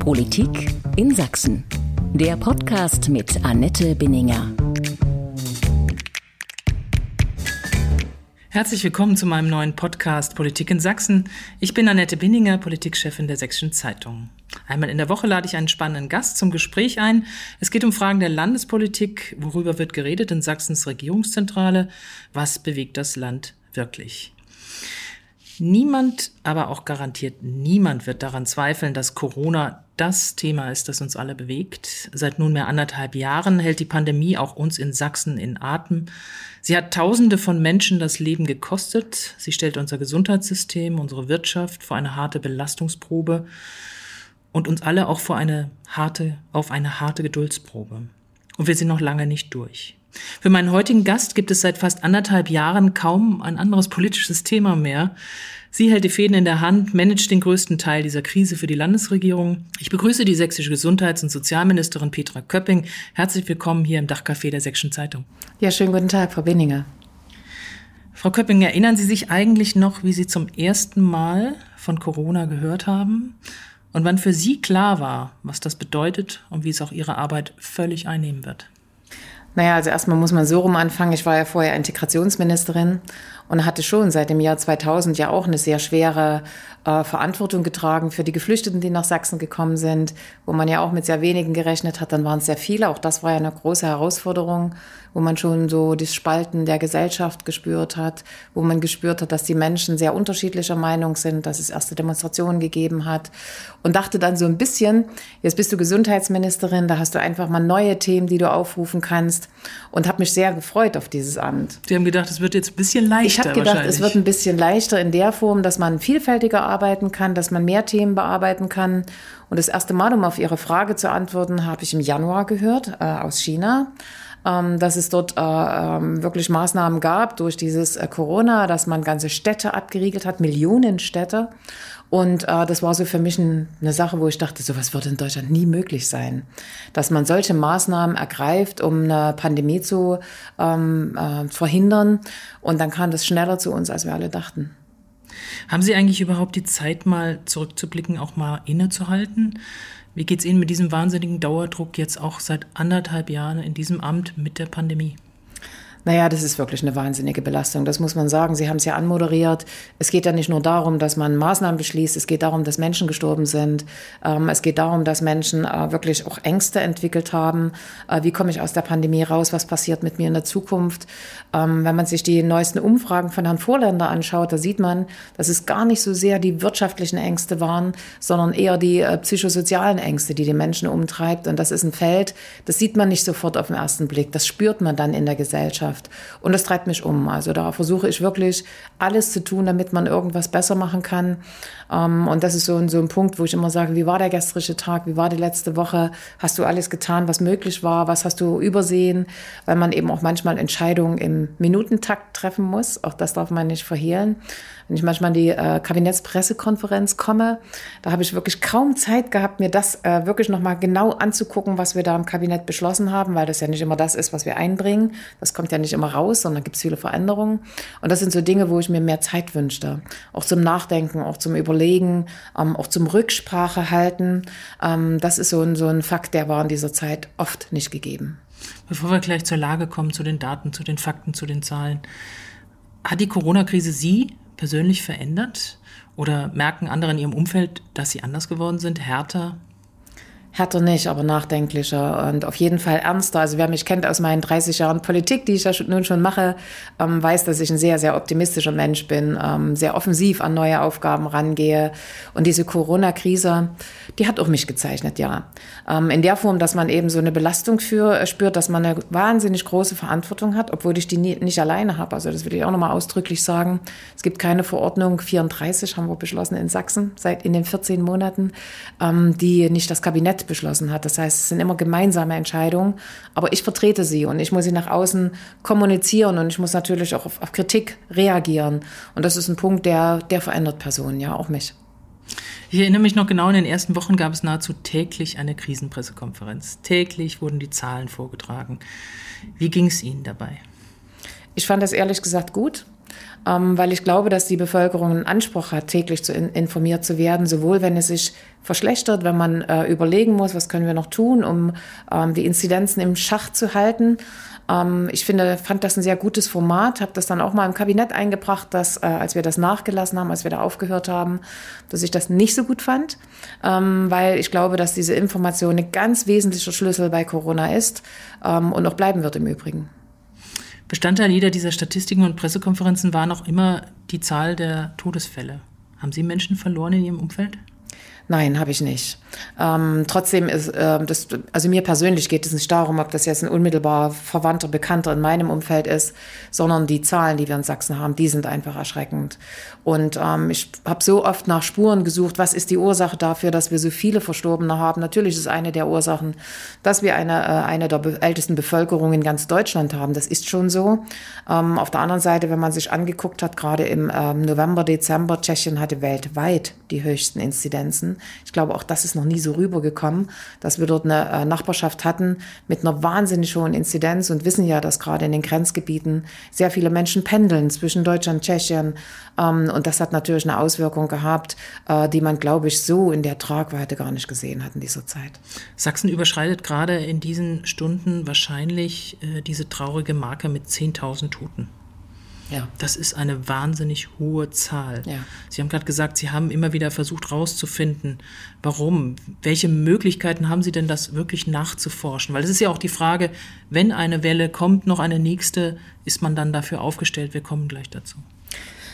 Politik in Sachsen. Der Podcast mit Annette Binninger. Herzlich willkommen zu meinem neuen Podcast Politik in Sachsen. Ich bin Annette Binninger, Politikchefin der Sächsischen Zeitung. Einmal in der Woche lade ich einen spannenden Gast zum Gespräch ein. Es geht um Fragen der Landespolitik. Worüber wird geredet in Sachsens Regierungszentrale? Was bewegt das Land wirklich? Niemand, aber auch garantiert niemand wird daran zweifeln, dass Corona das Thema ist, das uns alle bewegt. Seit nunmehr anderthalb Jahren hält die Pandemie auch uns in Sachsen in Atem. Sie hat Tausende von Menschen das Leben gekostet. Sie stellt unser Gesundheitssystem, unsere Wirtschaft vor eine harte Belastungsprobe und uns alle auch vor eine harte, auf eine harte Geduldsprobe. Und wir sind noch lange nicht durch. Für meinen heutigen Gast gibt es seit fast anderthalb Jahren kaum ein anderes politisches Thema mehr. Sie hält die Fäden in der Hand, managt den größten Teil dieser Krise für die Landesregierung. Ich begrüße die sächsische Gesundheits- und Sozialministerin Petra Köpping. Herzlich willkommen hier im Dachcafé der Sächsischen Zeitung. Ja, schönen guten Tag, Frau Benninger. Frau Köpping, erinnern Sie sich eigentlich noch, wie Sie zum ersten Mal von Corona gehört haben? Und wann für Sie klar war, was das bedeutet und wie es auch Ihre Arbeit völlig einnehmen wird? Naja, also erstmal muss man so rum anfangen. Ich war ja vorher Integrationsministerin und hatte schon seit dem Jahr 2000 ja auch eine sehr schwere äh, Verantwortung getragen für die Geflüchteten, die nach Sachsen gekommen sind, wo man ja auch mit sehr wenigen gerechnet hat. Dann waren es sehr viele. Auch das war ja eine große Herausforderung, wo man schon so das Spalten der Gesellschaft gespürt hat, wo man gespürt hat, dass die Menschen sehr unterschiedlicher Meinung sind, dass es erste Demonstrationen gegeben hat und dachte dann so ein bisschen, jetzt bist du Gesundheitsministerin, da hast du einfach mal neue Themen, die du aufrufen kannst und habe mich sehr gefreut auf dieses Amt. Sie haben gedacht, es wird jetzt ein bisschen leichter ich habe gedacht, es wird ein bisschen leichter in der Form, dass man vielfältiger arbeiten kann, dass man mehr Themen bearbeiten kann. Und das erste Mal, um auf Ihre Frage zu antworten, habe ich im Januar gehört äh, aus China ähm, dass es dort äh, ähm, wirklich Maßnahmen gab durch dieses äh, Corona, dass man ganze Städte abgeriegelt hat, Millionen Städte. Und äh, das war so für mich ein, eine Sache, wo ich dachte, sowas würde in Deutschland nie möglich sein. Dass man solche Maßnahmen ergreift, um eine Pandemie zu ähm, äh, verhindern. Und dann kam das schneller zu uns, als wir alle dachten. Haben Sie eigentlich überhaupt die Zeit, mal zurückzublicken, auch mal innezuhalten? Wie geht es Ihnen mit diesem wahnsinnigen Dauerdruck jetzt auch seit anderthalb Jahren in diesem Amt mit der Pandemie? Naja, das ist wirklich eine wahnsinnige Belastung, das muss man sagen. Sie haben es ja anmoderiert. Es geht ja nicht nur darum, dass man Maßnahmen beschließt, es geht darum, dass Menschen gestorben sind. Ähm, es geht darum, dass Menschen äh, wirklich auch Ängste entwickelt haben. Äh, wie komme ich aus der Pandemie raus? Was passiert mit mir in der Zukunft? Ähm, wenn man sich die neuesten Umfragen von Herrn Vorländer anschaut, da sieht man, dass es gar nicht so sehr die wirtschaftlichen Ängste waren, sondern eher die äh, psychosozialen Ängste, die die Menschen umtreibt. Und das ist ein Feld, das sieht man nicht sofort auf den ersten Blick. Das spürt man dann in der Gesellschaft. Gesellschaft. Und das treibt mich um. Also da versuche ich wirklich alles zu tun, damit man irgendwas besser machen kann. Ähm, und das ist so ein, so ein Punkt, wo ich immer sage, wie war der gestrige Tag, wie war die letzte Woche? Hast du alles getan, was möglich war? Was hast du übersehen? Weil man eben auch manchmal Entscheidungen im Minutentakt treffen muss. Auch das darf man nicht verhehlen. Wenn ich manchmal in die äh, Kabinettspressekonferenz komme, da habe ich wirklich kaum Zeit gehabt, mir das äh, wirklich nochmal genau anzugucken, was wir da im Kabinett beschlossen haben, weil das ja nicht immer das ist, was wir einbringen. Das kommt ja nicht immer raus, sondern gibt es viele Veränderungen. Und das sind so Dinge, wo ich mir mehr Zeit wünschte. Auch zum Nachdenken, auch zum Überlegen, ähm, auch zum Rücksprache halten. Ähm, das ist so ein, so ein Fakt, der war in dieser Zeit oft nicht gegeben. Bevor wir gleich zur Lage kommen, zu den Daten, zu den Fakten, zu den Zahlen. Hat die Corona-Krise Sie persönlich verändert? Oder merken andere in Ihrem Umfeld, dass Sie anders geworden sind, härter, härter nicht, aber nachdenklicher und auf jeden Fall ernster. Also wer mich kennt aus meinen 30 Jahren Politik, die ich ja nun schon mache, ähm, weiß, dass ich ein sehr, sehr optimistischer Mensch bin, ähm, sehr offensiv an neue Aufgaben rangehe. Und diese Corona-Krise, die hat auch mich gezeichnet, ja. Ähm, in der Form, dass man eben so eine Belastung für äh, spürt, dass man eine wahnsinnig große Verantwortung hat, obwohl ich die nie, nicht alleine habe. Also das will ich auch nochmal ausdrücklich sagen. Es gibt keine Verordnung 34, haben wir beschlossen in Sachsen, seit in den 14 Monaten, die nicht das Kabinett beschlossen hat. Das heißt, es sind immer gemeinsame Entscheidungen, aber ich vertrete sie und ich muss sie nach außen kommunizieren und ich muss natürlich auch auf, auf Kritik reagieren. Und das ist ein Punkt, der, der verändert Personen, ja, auch mich. Ich erinnere mich noch genau, in den ersten Wochen gab es nahezu täglich eine Krisenpressekonferenz. Täglich wurden die Zahlen vorgetragen. Wie ging es Ihnen dabei? Ich fand das ehrlich gesagt gut. Ähm, weil ich glaube, dass die Bevölkerung einen Anspruch hat, täglich zu in, informiert zu werden, sowohl wenn es sich verschlechtert, wenn man äh, überlegen muss, was können wir noch tun, um ähm, die Inzidenzen im Schach zu halten. Ähm, ich finde, fand das ein sehr gutes Format, habe das dann auch mal im Kabinett eingebracht, dass äh, als wir das nachgelassen haben, als wir da aufgehört haben, dass ich das nicht so gut fand, ähm, weil ich glaube, dass diese Information ein ganz wesentlicher Schlüssel bei Corona ist ähm, und auch bleiben wird im Übrigen. Bestandteil jeder dieser Statistiken und Pressekonferenzen war noch immer die Zahl der Todesfälle. Haben Sie Menschen verloren in Ihrem Umfeld? Nein, habe ich nicht. Ähm, trotzdem ist äh, das, also mir persönlich geht es nicht darum, ob das jetzt ein unmittelbar Verwandter, Bekannter in meinem Umfeld ist, sondern die Zahlen, die wir in Sachsen haben, die sind einfach erschreckend. Und ähm, ich habe so oft nach Spuren gesucht, was ist die Ursache dafür, dass wir so viele Verstorbene haben. Natürlich ist eine der Ursachen, dass wir eine, äh, eine der be ältesten Bevölkerungen in ganz Deutschland haben. Das ist schon so. Ähm, auf der anderen Seite, wenn man sich angeguckt hat, gerade im ähm, November, Dezember, Tschechien hatte weltweit die höchsten Inzidenzen. Ich glaube, auch das ist noch nie so rübergekommen, dass wir dort eine äh, Nachbarschaft hatten mit einer wahnsinnig hohen Inzidenz und wissen ja, dass gerade in den Grenzgebieten sehr viele Menschen pendeln zwischen Deutschland und Tschechien. Ähm, und das hat natürlich eine Auswirkung gehabt, äh, die man, glaube ich, so in der Tragweite gar nicht gesehen hat in dieser Zeit. Sachsen überschreitet gerade in diesen Stunden wahrscheinlich äh, diese traurige Marke mit 10.000 Toten. Ja. Das ist eine wahnsinnig hohe Zahl. Ja. Sie haben gerade gesagt, Sie haben immer wieder versucht herauszufinden, warum. Welche Möglichkeiten haben Sie denn, das wirklich nachzuforschen? Weil es ist ja auch die Frage, wenn eine Welle kommt, noch eine nächste, ist man dann dafür aufgestellt? Wir kommen gleich dazu.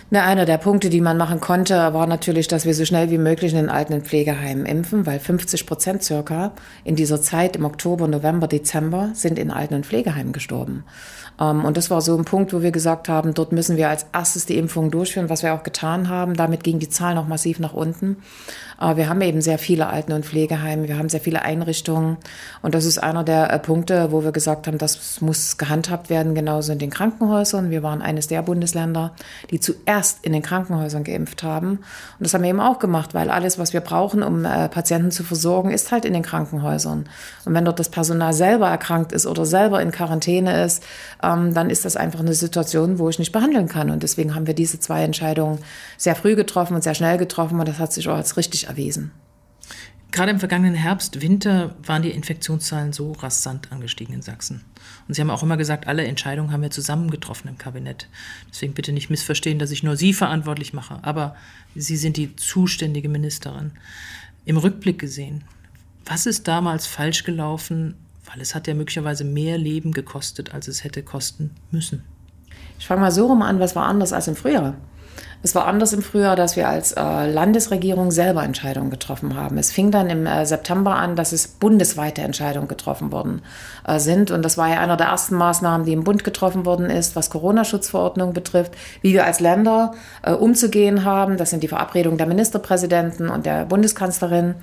Na, einer der Punkte, die man machen konnte, war natürlich, dass wir so schnell wie möglich in den alten Pflegeheimen impfen, weil 50 Prozent circa in dieser Zeit im Oktober, November, Dezember sind in alten Pflegeheimen gestorben. Ähm, und das war so ein Punkt, wo wir gesagt haben, dort müssen wir als erstes die Impfung durchführen, was wir auch getan haben. Damit ging die Zahl noch massiv nach unten. Aber wir haben eben sehr viele Alten- und Pflegeheime, wir haben sehr viele Einrichtungen. Und das ist einer der äh, Punkte, wo wir gesagt haben, das muss gehandhabt werden, genauso in den Krankenhäusern. Wir waren eines der Bundesländer, die zuerst in den Krankenhäusern geimpft haben. Und das haben wir eben auch gemacht, weil alles, was wir brauchen, um äh, Patienten zu versorgen, ist halt in den Krankenhäusern. Und wenn dort das Personal selber erkrankt ist oder selber in Quarantäne ist, ähm, dann ist das einfach eine Situation, wo ich nicht behandeln kann. Und deswegen haben wir diese zwei Entscheidungen sehr früh getroffen und sehr schnell getroffen. Und das hat sich auch als richtig erwiesen. Gerade im vergangenen Herbst, Winter waren die Infektionszahlen so rasant angestiegen in Sachsen. Und Sie haben auch immer gesagt, alle Entscheidungen haben wir zusammen getroffen im Kabinett. Deswegen bitte nicht missverstehen, dass ich nur Sie verantwortlich mache. Aber Sie sind die zuständige Ministerin. Im Rückblick gesehen, was ist damals falsch gelaufen? Weil es hat ja möglicherweise mehr Leben gekostet, als es hätte kosten müssen. Ich fange mal so rum an, was war anders als im Frühjahr? Es war anders im Frühjahr, dass wir als äh, Landesregierung selber Entscheidungen getroffen haben. Es fing dann im äh, September an, dass es bundesweite Entscheidungen getroffen worden äh, sind. Und das war ja einer der ersten Maßnahmen, die im Bund getroffen worden ist, was Corona-Schutzverordnung betrifft, wie wir als Länder äh, umzugehen haben. Das sind die Verabredungen der Ministerpräsidenten und der Bundeskanzlerin.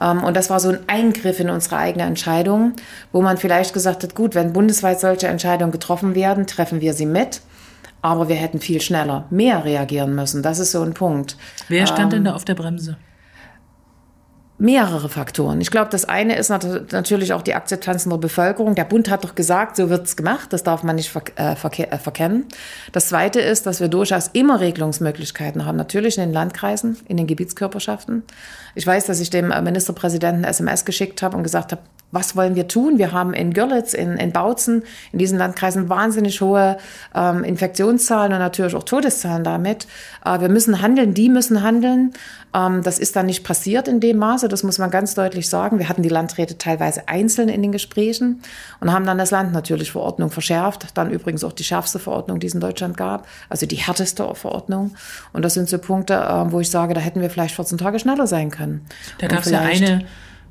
Ähm, und das war so ein Eingriff in unsere eigene Entscheidung, wo man vielleicht gesagt hat, gut, wenn bundesweit solche Entscheidungen getroffen werden, treffen wir sie mit. Aber wir hätten viel schneller, mehr reagieren müssen. Das ist so ein Punkt. Wer stand ähm, denn da auf der Bremse? mehrere Faktoren. Ich glaube, das eine ist natürlich auch die Akzeptanz in der Bevölkerung. Der Bund hat doch gesagt, so wird's gemacht. Das darf man nicht äh, äh, verkennen. Das zweite ist, dass wir durchaus immer Regelungsmöglichkeiten haben. Natürlich in den Landkreisen, in den Gebietskörperschaften. Ich weiß, dass ich dem Ministerpräsidenten SMS geschickt habe und gesagt habe, was wollen wir tun? Wir haben in Görlitz, in, in Bautzen, in diesen Landkreisen wahnsinnig hohe ähm, Infektionszahlen und natürlich auch Todeszahlen damit. Äh, wir müssen handeln, die müssen handeln. Ähm, das ist dann nicht passiert in dem Maße, das muss man ganz deutlich sagen. Wir hatten die Landräte teilweise einzeln in den Gesprächen und haben dann das Land natürlich Verordnung verschärft. Dann übrigens auch die schärfste Verordnung, die es in Deutschland gab, also die härteste Verordnung. Und das sind so Punkte, äh, wo ich sage, da hätten wir vielleicht 14 Tage schneller sein können. Da gab es ja eine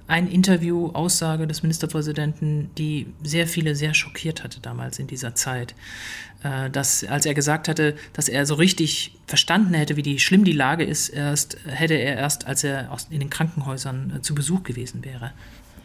ein Interview, Aussage des Ministerpräsidenten, die sehr viele sehr schockiert hatte damals in dieser Zeit. Äh, dass, als er gesagt hatte, dass er so richtig verstanden hätte, wie die, schlimm die Lage ist, erst, hätte er erst, als er in den Krankenhäusern äh, zu Besuch gewesen wäre.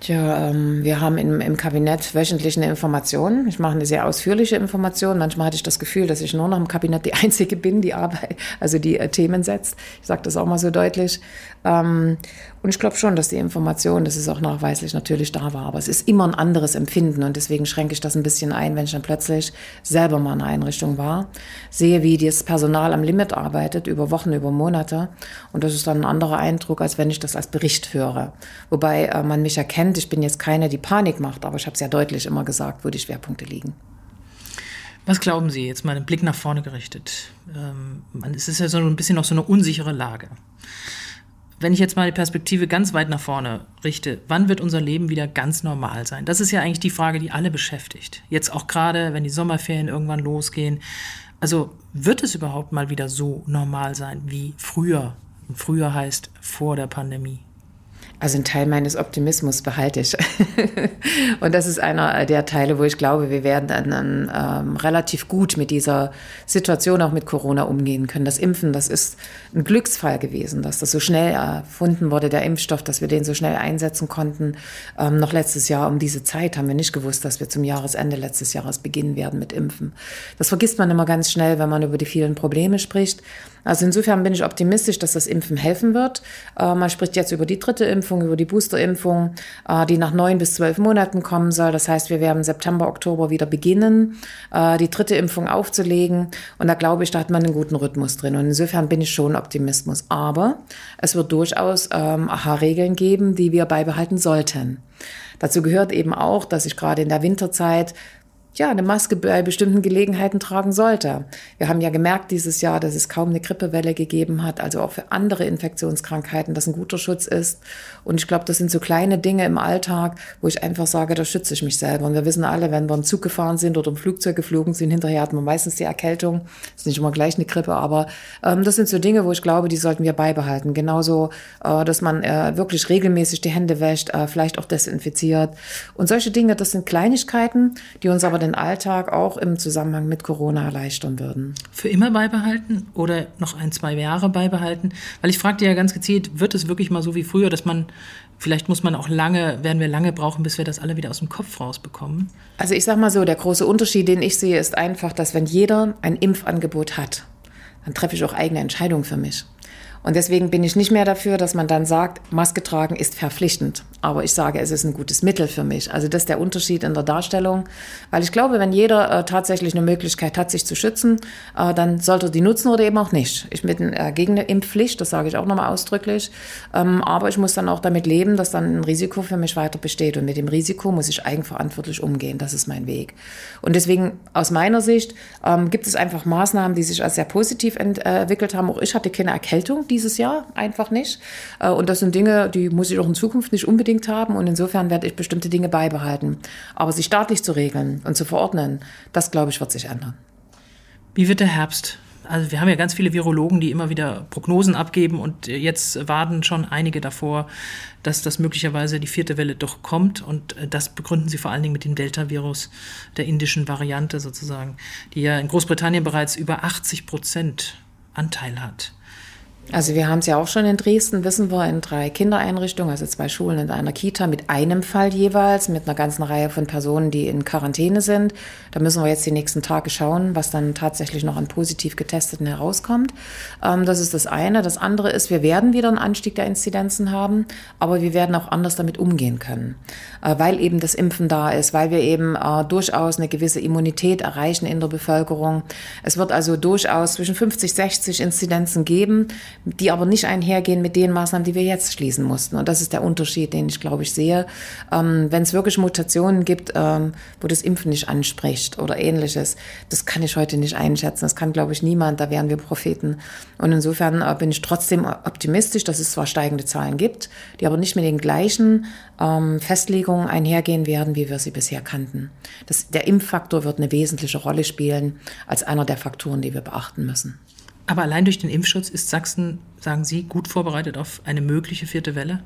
Tja, ähm, wir haben im, im Kabinett wöchentlich eine Information. Ich mache eine sehr ausführliche Information. Manchmal hatte ich das Gefühl, dass ich nur noch im Kabinett die Einzige bin, die Arbeit, also die äh, Themen setzt. Ich sage das auch mal so deutlich. Ähm, und ich glaube schon, dass die Information, das ist auch nachweislich natürlich da war. Aber es ist immer ein anderes Empfinden und deswegen schränke ich das ein bisschen ein, wenn ich dann plötzlich selber mal in einer Einrichtung war, sehe, wie das Personal am Limit arbeitet, über Wochen, über Monate. Und das ist dann ein anderer Eindruck, als wenn ich das als Bericht höre. Wobei äh, man mich erkennt, ich bin jetzt keine, die Panik macht, aber ich habe sehr deutlich immer gesagt, wo die Schwerpunkte liegen. Was glauben Sie, jetzt mal den Blick nach vorne gerichtet? Ähm, es ist ja so ein bisschen noch so eine unsichere Lage. Wenn ich jetzt mal die Perspektive ganz weit nach vorne richte, wann wird unser Leben wieder ganz normal sein? Das ist ja eigentlich die Frage, die alle beschäftigt. Jetzt auch gerade, wenn die Sommerferien irgendwann losgehen. Also wird es überhaupt mal wieder so normal sein wie früher? Und früher heißt vor der Pandemie. Also ein Teil meines Optimismus behalte ich. und das ist einer der Teile, wo ich glaube, wir werden dann, ähm, relativ gut mit dieser Situation auch mit Corona umgehen können. Das Impfen, das ist ein Glücksfall gewesen, dass das so schnell erfunden wurde, der Impfstoff, dass wir den so schnell einsetzen konnten. Ähm, noch letztes Jahr um diese Zeit haben wir nicht gewusst, dass wir zum Jahresende letztes Jahres beginnen werden mit Impfen. Das vergisst man immer ganz schnell, wenn man über die vielen Probleme spricht. Also insofern bin ich optimistisch, dass das Impfen helfen wird. Äh, man spricht jetzt über die dritte Impfung, über die Boosterimpfung, äh, die nach neun bis zwölf Monaten kommen soll. Das heißt, wir werden September, Oktober wieder beginnen, äh, die dritte Impfung aufzulegen. Und da glaube ich, da hat man einen guten Rhythmus drin. Und insofern bin ich schon Optimismus. Aber es wird durchaus ähm, Aha-Regeln geben, die wir beibehalten sollten. Dazu gehört eben auch, dass ich gerade in der Winterzeit ja, eine Maske bei bestimmten Gelegenheiten tragen sollte. Wir haben ja gemerkt dieses Jahr, dass es kaum eine Grippewelle gegeben hat, also auch für andere Infektionskrankheiten, das ein guter Schutz ist. Und ich glaube, das sind so kleine Dinge im Alltag, wo ich einfach sage, da schütze ich mich selber. Und wir wissen alle, wenn wir im Zug gefahren sind oder im Flugzeug geflogen sind, hinterher hatten wir meistens die Erkältung. Ist nicht immer gleich eine Grippe, aber ähm, das sind so Dinge, wo ich glaube, die sollten wir beibehalten. Genauso, äh, dass man äh, wirklich regelmäßig die Hände wäscht, äh, vielleicht auch desinfiziert. Und solche Dinge, das sind Kleinigkeiten, die uns aber den Alltag auch im Zusammenhang mit Corona erleichtern würden. Für immer beibehalten oder noch ein, zwei Jahre beibehalten? Weil ich fragte ja ganz gezielt, wird es wirklich mal so wie früher, dass man, vielleicht muss man auch lange, werden wir lange brauchen, bis wir das alle wieder aus dem Kopf rausbekommen? Also ich sag mal so, der große Unterschied, den ich sehe, ist einfach, dass wenn jeder ein Impfangebot hat, dann treffe ich auch eigene Entscheidungen für mich. Und deswegen bin ich nicht mehr dafür, dass man dann sagt, Maske tragen ist verpflichtend. Aber ich sage, es ist ein gutes Mittel für mich. Also das ist der Unterschied in der Darstellung. Weil ich glaube, wenn jeder äh, tatsächlich eine Möglichkeit hat, sich zu schützen, äh, dann sollte er die nutzen oder eben auch nicht. Ich bin äh, gegen eine Impfpflicht, das sage ich auch nochmal ausdrücklich. Ähm, aber ich muss dann auch damit leben, dass dann ein Risiko für mich weiter besteht. Und mit dem Risiko muss ich eigenverantwortlich umgehen. Das ist mein Weg. Und deswegen aus meiner Sicht ähm, gibt es einfach Maßnahmen, die sich als sehr positiv entwickelt haben. Auch ich hatte keine Erkältung dieses Jahr, einfach nicht. Äh, und das sind Dinge, die muss ich auch in Zukunft nicht unbedingt haben. Und insofern werde ich bestimmte Dinge beibehalten. Aber sie staatlich zu regeln und zu verordnen, das glaube ich, wird sich ändern. Wie wird der Herbst? Also wir haben ja ganz viele Virologen, die immer wieder Prognosen abgeben und jetzt warten schon einige davor, dass das möglicherweise die vierte Welle doch kommt und das begründen sie vor allen Dingen mit dem Delta-Virus der indischen Variante sozusagen, die ja in Großbritannien bereits über 80 Prozent Anteil hat. Also wir haben es ja auch schon in Dresden, wissen wir, in drei Kindereinrichtungen, also zwei Schulen und einer Kita mit einem Fall jeweils, mit einer ganzen Reihe von Personen, die in Quarantäne sind. Da müssen wir jetzt die nächsten Tage schauen, was dann tatsächlich noch an positiv Getesteten herauskommt. Ähm, das ist das eine. Das andere ist, wir werden wieder einen Anstieg der Inzidenzen haben, aber wir werden auch anders damit umgehen können, äh, weil eben das Impfen da ist, weil wir eben äh, durchaus eine gewisse Immunität erreichen in der Bevölkerung. Es wird also durchaus zwischen 50, 60 Inzidenzen geben die aber nicht einhergehen mit den Maßnahmen, die wir jetzt schließen mussten. Und das ist der Unterschied, den ich, glaube ich, sehe. Ähm, Wenn es wirklich Mutationen gibt, ähm, wo das Impfen nicht anspricht oder ähnliches, das kann ich heute nicht einschätzen. Das kann, glaube ich, niemand. Da wären wir Propheten. Und insofern äh, bin ich trotzdem optimistisch, dass es zwar steigende Zahlen gibt, die aber nicht mit den gleichen ähm, Festlegungen einhergehen werden, wie wir sie bisher kannten. Das, der Impffaktor wird eine wesentliche Rolle spielen als einer der Faktoren, die wir beachten müssen. Aber allein durch den Impfschutz ist Sachsen, sagen Sie, gut vorbereitet auf eine mögliche vierte Welle?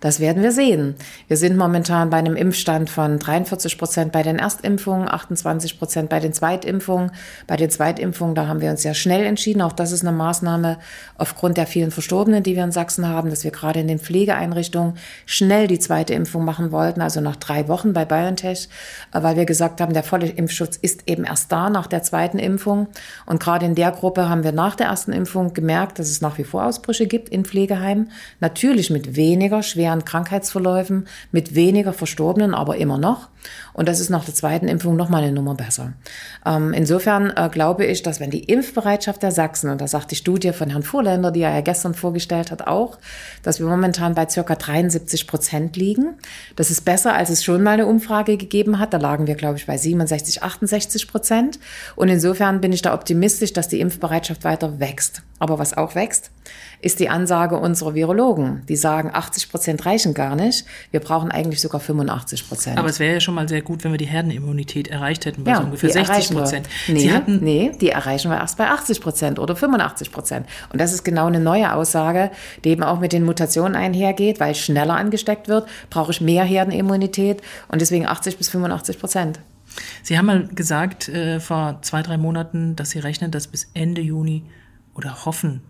Das werden wir sehen. Wir sind momentan bei einem Impfstand von 43 Prozent bei den Erstimpfungen, 28 Prozent bei den Zweitimpfungen. Bei den Zweitimpfungen, da haben wir uns sehr schnell entschieden. Auch das ist eine Maßnahme aufgrund der vielen Verstorbenen, die wir in Sachsen haben, dass wir gerade in den Pflegeeinrichtungen schnell die zweite Impfung machen wollten, also nach drei Wochen bei BioNTech, äh, weil wir gesagt haben, der volle Impfschutz ist eben erst da nach der zweiten Impfung. Und gerade in der Gruppe haben wir nach der ersten Impfung gemerkt, dass es nach wie vor Ausbrüche gibt in Pflegeheimen. Natürlich mit weniger schweren Krankheitsverläufen, mit weniger Verstorbenen, aber immer noch. Und das ist nach der zweiten Impfung nochmal eine Nummer besser. Ähm, insofern äh, glaube ich, dass wenn die Impfbereitschaft der Sachsen, und da sagt die Studie von Herrn Vorländer, die er ja gestern vorgestellt hat, auch, dass wir momentan bei circa 73 Prozent liegen. Das ist besser, als es schon mal eine Umfrage gegeben hat. Da lagen wir, glaube ich, bei 67, 68 Prozent. Und insofern bin ich da optimistisch, dass die Impfbereitschaft weiter wächst. Aber was auch wächst, ist die Ansage unserer Virologen. Die sagen, 80 Prozent reichen gar nicht. Wir brauchen eigentlich sogar 85 Prozent. Aber es wäre ja schon mal sehr gut, wenn wir die Herdenimmunität erreicht hätten bei ja, so ungefähr 60 Prozent. Nee, Sie hatten nee, die erreichen wir erst bei 80 Prozent oder 85 Prozent. Und das ist genau eine neue Aussage, die eben auch mit den Mutationen einhergeht, weil schneller angesteckt wird, brauche ich mehr Herdenimmunität und deswegen 80 bis 85 Prozent. Sie haben mal gesagt äh, vor zwei, drei Monaten, dass Sie rechnen, dass bis Ende Juni oder hoffen,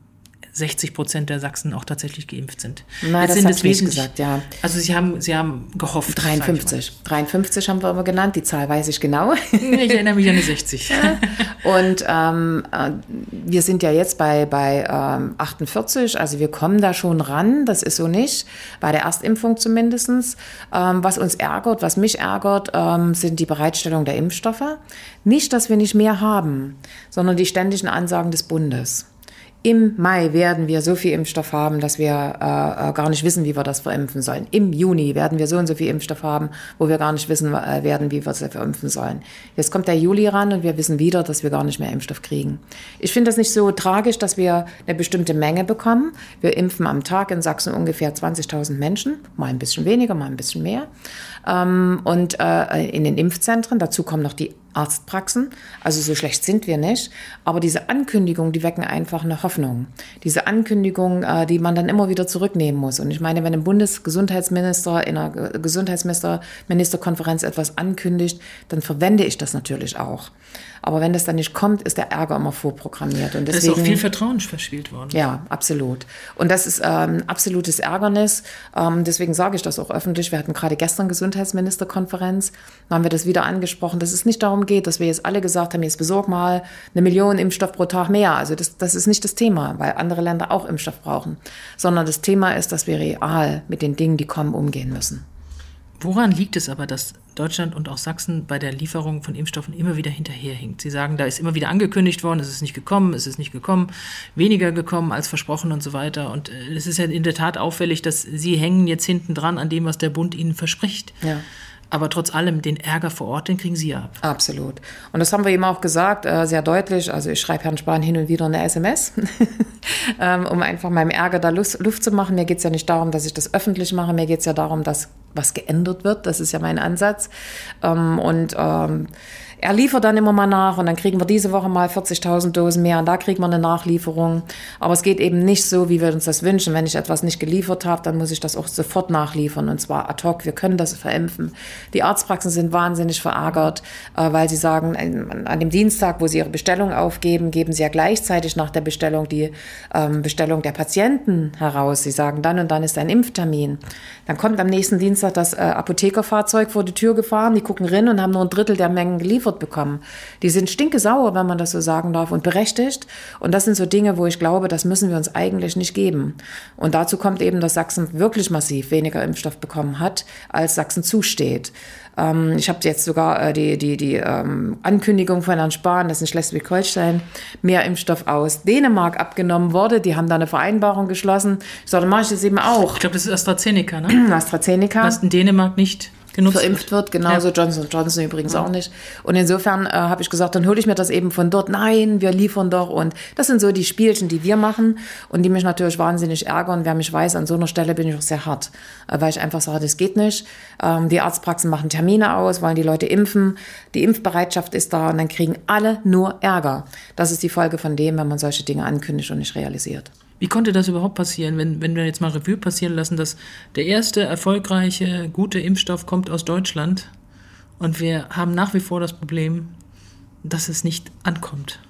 60 Prozent der Sachsen auch tatsächlich geimpft sind. Nein, das habe ich nicht gesagt, ja. Also Sie haben, Sie haben gehofft. 53. 53 haben wir immer genannt, die Zahl weiß ich genau. Ich erinnere mich an die 60. Und ähm, äh, wir sind ja jetzt bei, bei ähm, 48, also wir kommen da schon ran, das ist so nicht, bei der Erstimpfung zumindest. Ähm, was uns ärgert, was mich ärgert, ähm, sind die Bereitstellung der Impfstoffe. Nicht, dass wir nicht mehr haben, sondern die ständigen Ansagen des Bundes. Im Mai werden wir so viel Impfstoff haben, dass wir äh, äh, gar nicht wissen, wie wir das verimpfen sollen. Im Juni werden wir so und so viel Impfstoff haben, wo wir gar nicht wissen äh, werden, wie wir es verimpfen sollen. Jetzt kommt der Juli ran und wir wissen wieder, dass wir gar nicht mehr Impfstoff kriegen. Ich finde das nicht so tragisch, dass wir eine bestimmte Menge bekommen. Wir impfen am Tag in Sachsen ungefähr 20.000 Menschen, mal ein bisschen weniger, mal ein bisschen mehr. Ähm, und äh, in den Impfzentren, dazu kommen noch die Arztpraxen. Also so schlecht sind wir nicht. Aber diese Ankündigungen, die wecken einfach eine Hoffnung. Diese Ankündigung, äh, die man dann immer wieder zurücknehmen muss. Und ich meine, wenn ein Bundesgesundheitsminister in einer Gesundheitsministerkonferenz etwas ankündigt, dann verwende ich das natürlich auch. Aber wenn das dann nicht kommt, ist der Ärger immer vorprogrammiert. Und deswegen, da ist auch viel Vertrauen verspielt worden. Ja, absolut. Und das ist ähm, absolutes Ärgernis. Ähm, deswegen sage ich das auch öffentlich. Wir hatten gerade gestern Gesundheitsministerkonferenz, da haben wir das wieder angesprochen, dass es nicht darum geht, dass wir jetzt alle gesagt haben, jetzt besorg mal eine Million Impfstoff pro Tag mehr. Also das, das ist nicht das Thema, weil andere Länder auch Impfstoff brauchen. Sondern das Thema ist, dass wir real mit den Dingen, die kommen, umgehen müssen. Woran liegt es aber, dass Deutschland und auch Sachsen bei der Lieferung von Impfstoffen immer wieder hinterherhinkt? Sie sagen, da ist immer wieder angekündigt worden, es ist nicht gekommen, es ist nicht gekommen, weniger gekommen als versprochen und so weiter. Und äh, es ist ja in der Tat auffällig, dass Sie hängen jetzt hinten dran an dem, was der Bund Ihnen verspricht. Ja. Aber trotz allem, den Ärger vor Ort, den kriegen Sie ab. Absolut. Und das haben wir ihm auch gesagt, äh, sehr deutlich. Also ich schreibe Herrn Spahn hin und wieder eine SMS, ähm, um einfach meinem Ärger da Luft, Luft zu machen. Mir geht es ja nicht darum, dass ich das öffentlich mache. Mir geht es ja darum, dass was geändert wird. Das ist ja mein Ansatz. Ähm, und ähm, er liefert dann immer mal nach und dann kriegen wir diese Woche mal 40.000 Dosen mehr und da kriegen wir eine Nachlieferung. Aber es geht eben nicht so, wie wir uns das wünschen. Wenn ich etwas nicht geliefert habe, dann muss ich das auch sofort nachliefern und zwar ad hoc. Wir können das verimpfen. Die Arztpraxen sind wahnsinnig verärgert, äh, weil sie sagen, an dem Dienstag, wo sie ihre Bestellung aufgeben, geben sie ja gleichzeitig nach der Bestellung die ähm, Bestellung der Patienten heraus. Sie sagen, dann und dann ist ein Impftermin. Dann kommt am nächsten Dienstag das äh, Apothekerfahrzeug vor die Tür gefahren, die gucken rein und haben nur ein Drittel der Mengen geliefert bekommen. Die sind stinkesauer, wenn man das so sagen darf, und berechtigt. Und das sind so Dinge, wo ich glaube, das müssen wir uns eigentlich nicht geben. Und dazu kommt eben, dass Sachsen wirklich massiv weniger Impfstoff bekommen hat, als Sachsen zusteht. Ähm, ich habe jetzt sogar äh, die, die, die ähm, Ankündigung von Herrn Spahn, dass in Schleswig-Holstein mehr Impfstoff aus Dänemark abgenommen wurde. Die haben da eine Vereinbarung geschlossen. Ich sage, dann mache ich das eben auch. Ich glaube, das ist AstraZeneca, ne? AstraZeneca. Was in Dänemark nicht genutzt verimpft wird. Genauso ja. Johnson Johnson übrigens ja. auch nicht. Und insofern äh, habe ich gesagt, dann hole ich mir das eben von dort. Nein, wir liefern doch. Und das sind so die Spielchen, die wir machen und die mich natürlich wahnsinnig ärgern. Wer mich weiß, an so einer Stelle bin ich auch sehr hart, äh, weil ich einfach sage, das geht nicht. Ähm, die Arztpraxen machen Termine aus, wollen die Leute impfen. Die Impfbereitschaft ist da und dann kriegen alle nur Ärger. Das ist die Folge von dem, wenn man solche Dinge ankündigt und nicht realisiert. Wie konnte das überhaupt passieren, wenn, wenn wir jetzt mal Revue passieren lassen, dass der erste erfolgreiche, gute Impfstoff kommt aus Deutschland und wir haben nach wie vor das Problem, dass es nicht ankommt?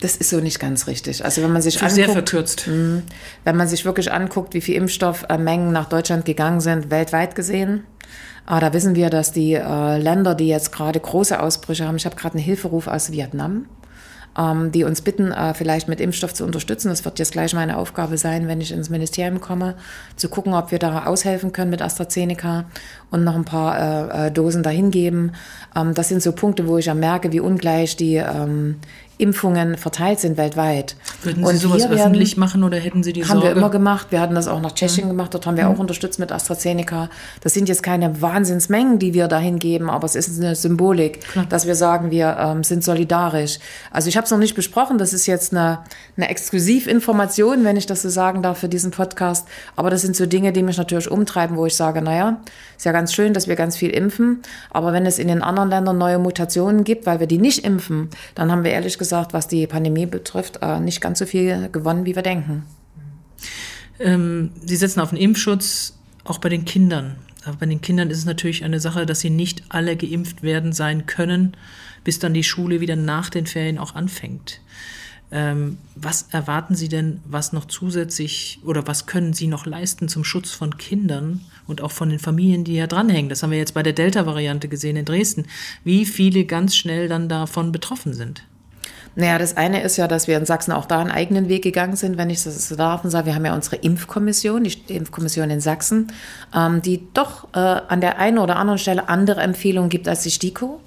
Das ist so nicht ganz richtig. Also wenn man sich anguckt, sehr verkürzt. Mh, wenn man sich wirklich anguckt, wie viel Impfstoffmengen nach Deutschland gegangen sind, weltweit gesehen, äh, da wissen wir, dass die äh, Länder, die jetzt gerade große Ausbrüche haben, ich habe gerade einen Hilferuf aus Vietnam, die uns bitten, äh, vielleicht mit Impfstoff zu unterstützen. Das wird jetzt gleich meine Aufgabe sein, wenn ich ins Ministerium komme, zu gucken, ob wir da aushelfen können mit AstraZeneca und noch ein paar äh, äh Dosen dahin geben. Ähm, das sind so Punkte, wo ich ja merke, wie ungleich die ähm, Impfungen verteilt sind weltweit. Würden Sie und sowas werden, öffentlich machen oder hätten Sie die haben Sorge? Haben wir immer gemacht. Wir hatten das auch nach Tschechien mhm. gemacht. Dort haben wir mhm. auch unterstützt mit AstraZeneca. Das sind jetzt keine Wahnsinnsmengen, die wir dahin geben, aber es ist eine Symbolik, Klar. dass wir sagen, wir ähm, sind solidarisch. Also ich habe es noch nicht besprochen. Das ist jetzt eine, eine Exklusivinformation, wenn ich das so sagen darf, für diesen Podcast. Aber das sind so Dinge, die mich natürlich umtreiben, wo ich sage, naja, ist ja ganz schön, dass wir ganz viel impfen. Aber wenn es in den anderen Ländern neue Mutationen gibt, weil wir die nicht impfen, dann haben wir ehrlich gesagt gesagt, was die Pandemie betrifft, äh, nicht ganz so viel gewonnen, wie wir denken. Ähm, sie setzen auf den Impfschutz, auch bei den Kindern. Aber bei den Kindern ist es natürlich eine Sache, dass sie nicht alle geimpft werden sein können, bis dann die Schule wieder nach den Ferien auch anfängt. Ähm, was erwarten Sie denn, was noch zusätzlich oder was können Sie noch leisten zum Schutz von Kindern und auch von den Familien, die ja dranhängen? Das haben wir jetzt bei der Delta-Variante gesehen in Dresden. Wie viele ganz schnell dann davon betroffen sind? Naja, das eine ist ja, dass wir in Sachsen auch da einen eigenen Weg gegangen sind, wenn ich das so darf und sage. Wir haben ja unsere Impfkommission, die Impfkommission in Sachsen, ähm, die doch äh, an der einen oder anderen Stelle andere Empfehlungen gibt als die STIKO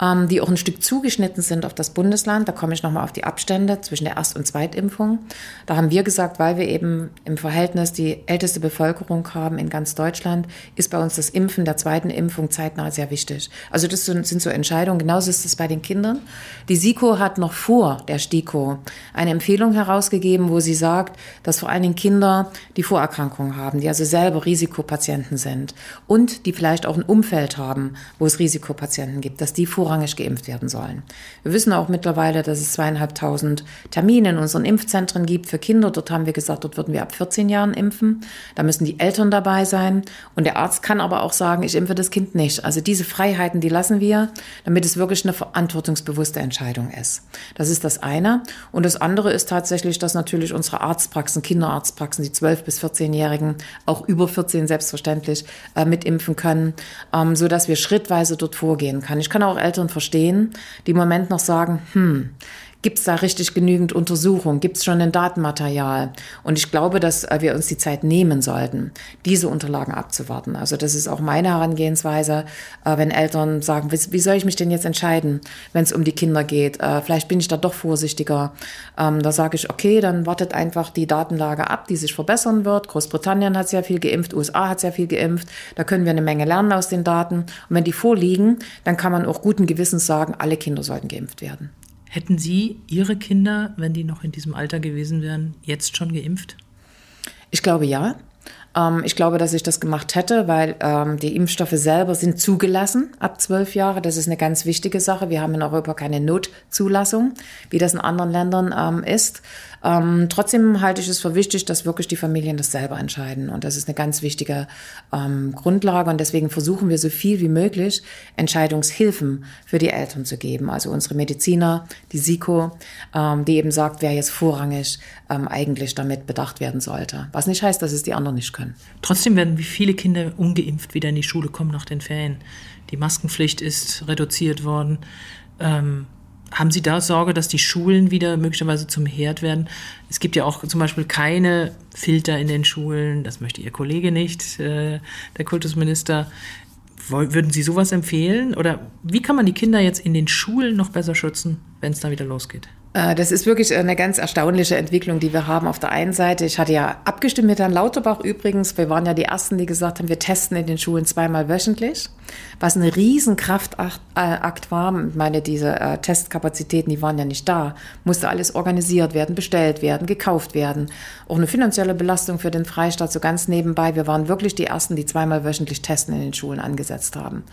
ähm, die auch ein Stück zugeschnitten sind auf das Bundesland. Da komme ich nochmal auf die Abstände zwischen der Erst- und Zweitimpfung. Da haben wir gesagt, weil wir eben im Verhältnis die älteste Bevölkerung haben in ganz Deutschland, ist bei uns das Impfen der zweiten Impfung zeitnah sehr wichtig. Also das sind so Entscheidungen. Genauso ist es bei den Kindern. Die SIKO hat noch vor der STIKO eine Empfehlung herausgegeben, wo sie sagt, dass vor allen Dingen Kinder, die Vorerkrankungen haben, die also selber Risikopatienten sind und die vielleicht auch ein Umfeld haben, wo es Risikopatienten gibt, dass die vor vorrangig geimpft werden sollen. Wir wissen auch mittlerweile, dass es zweieinhalbtausend Termine in unseren Impfzentren gibt für Kinder. Dort haben wir gesagt, dort würden wir ab 14 Jahren impfen. Da müssen die Eltern dabei sein. Und der Arzt kann aber auch sagen, ich impfe das Kind nicht. Also diese Freiheiten, die lassen wir, damit es wirklich eine verantwortungsbewusste Entscheidung ist. Das ist das eine. Und das andere ist tatsächlich, dass natürlich unsere Arztpraxen, Kinderarztpraxen, die 12- bis 14-Jährigen, auch über 14 selbstverständlich, äh, mitimpfen können, ähm, so dass wir schrittweise dort vorgehen können. Ich kann auch Eltern Eltern verstehen, die im Moment noch sagen, hm, Gibt es da richtig genügend Untersuchung? Gibt es schon ein Datenmaterial? Und ich glaube, dass äh, wir uns die Zeit nehmen sollten, diese Unterlagen abzuwarten. Also das ist auch meine Herangehensweise, äh, wenn Eltern sagen, wie soll ich mich denn jetzt entscheiden, wenn es um die Kinder geht? Äh, vielleicht bin ich da doch vorsichtiger. Ähm, da sage ich, okay, dann wartet einfach die Datenlage ab, die sich verbessern wird. Großbritannien hat sehr viel geimpft, USA hat sehr viel geimpft. Da können wir eine Menge lernen aus den Daten. Und wenn die vorliegen, dann kann man auch guten Gewissens sagen, alle Kinder sollten geimpft werden. Hätten Sie Ihre Kinder, wenn die noch in diesem Alter gewesen wären, jetzt schon geimpft? Ich glaube ja. Ähm, ich glaube, dass ich das gemacht hätte, weil ähm, die Impfstoffe selber sind zugelassen ab zwölf Jahre. Das ist eine ganz wichtige Sache. Wir haben in Europa keine Notzulassung, wie das in anderen Ländern ähm, ist. Ähm, trotzdem halte ich es für wichtig, dass wirklich die Familien das selber entscheiden. Und das ist eine ganz wichtige ähm, Grundlage. Und deswegen versuchen wir so viel wie möglich Entscheidungshilfen für die Eltern zu geben. Also unsere Mediziner, die SIKO, ähm, die eben sagt, wer jetzt vorrangig ähm, eigentlich damit bedacht werden sollte. Was nicht heißt, dass es die anderen nicht können. Trotzdem werden wie viele Kinder ungeimpft wieder in die Schule kommen nach den Ferien. Die Maskenpflicht ist reduziert worden. Ähm, haben Sie da Sorge, dass die Schulen wieder möglicherweise zum Herd werden? Es gibt ja auch zum Beispiel keine Filter in den Schulen. Das möchte Ihr Kollege nicht, äh, der Kultusminister. Würden Sie sowas empfehlen? Oder wie kann man die Kinder jetzt in den Schulen noch besser schützen, wenn es da wieder losgeht? Äh, das ist wirklich eine ganz erstaunliche Entwicklung, die wir haben. Auf der einen Seite, ich hatte ja abgestimmt mit Herrn Lauterbach übrigens, wir waren ja die Ersten, die gesagt haben, wir testen in den Schulen zweimal wöchentlich, was ein Riesenkraftakt war. Ich meine, diese äh, Testkapazitäten, die waren ja nicht da. Musste alles organisiert werden, bestellt werden, gekauft werden. Auch eine finanzielle Belastung für den Freistaat, so ganz nebenbei. Wir waren wirklich die Ersten, die zweimal wöchentlich Testen in den Schulen angesetzt haben.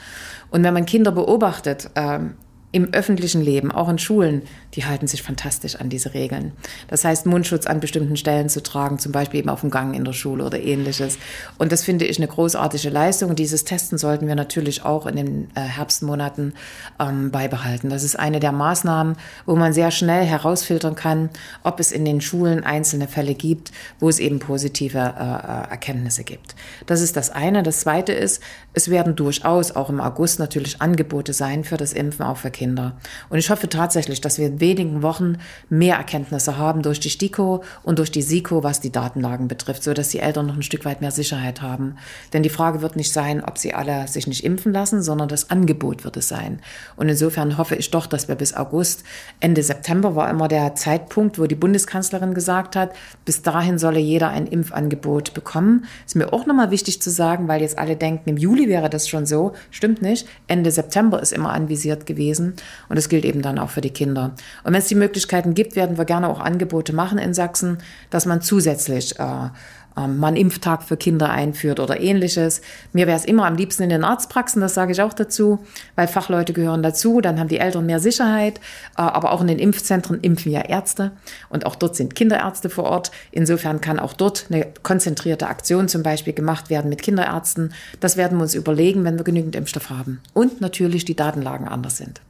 Und wenn man Kinder beobachtet, ähm, im öffentlichen Leben, auch in Schulen, die halten sich fantastisch an diese Regeln. Das heißt, Mundschutz an bestimmten Stellen zu tragen, zum Beispiel eben auf dem Gang in der Schule oder ähnliches. Und das finde ich eine großartige Leistung. Dieses Testen sollten wir natürlich auch in den äh, Herbstmonaten ähm, beibehalten. Das ist eine der Maßnahmen, wo man sehr schnell herausfiltern kann, ob es in den Schulen einzelne Fälle gibt, wo es eben positive äh, äh Erkenntnisse gibt. Das ist das eine. Das zweite ist, es werden durchaus auch im August natürlich Angebote sein für das Impfen auch für Kinder. Und ich hoffe tatsächlich, dass wir in wenigen Wochen mehr Erkenntnisse haben durch die STIKO und durch die SIKO, was die Datenlagen betrifft, so dass die Eltern noch ein Stück weit mehr Sicherheit haben. Denn die Frage wird nicht sein, ob sie alle sich nicht impfen lassen, sondern das Angebot wird es sein. Und insofern hoffe ich doch, dass wir bis August, Ende September war immer der Zeitpunkt, wo die Bundeskanzlerin gesagt hat, bis dahin solle jeder ein Impfangebot bekommen. Ist mir auch nochmal wichtig zu sagen, weil jetzt alle denken, im Juli wäre das schon so. Stimmt nicht. Ende September ist immer anvisiert gewesen. Und das gilt eben dann auch für die Kinder. Und wenn es die Möglichkeiten gibt, werden wir gerne auch Angebote machen in Sachsen, dass man zusätzlich äh, ähm, einen Impftag für Kinder einführt oder ähnliches. Mir wäre es immer am liebsten in den Arztpraxen, das sage ich auch dazu, weil Fachleute gehören dazu, dann haben die Eltern mehr Sicherheit. Äh, aber auch in den Impfzentren impfen ja Ärzte und auch dort sind Kinderärzte vor Ort. Insofern kann auch dort eine konzentrierte Aktion zum Beispiel gemacht werden mit Kinderärzten. Das werden wir uns überlegen, wenn wir genügend Impfstoff haben. Und natürlich die Datenlagen anders sind.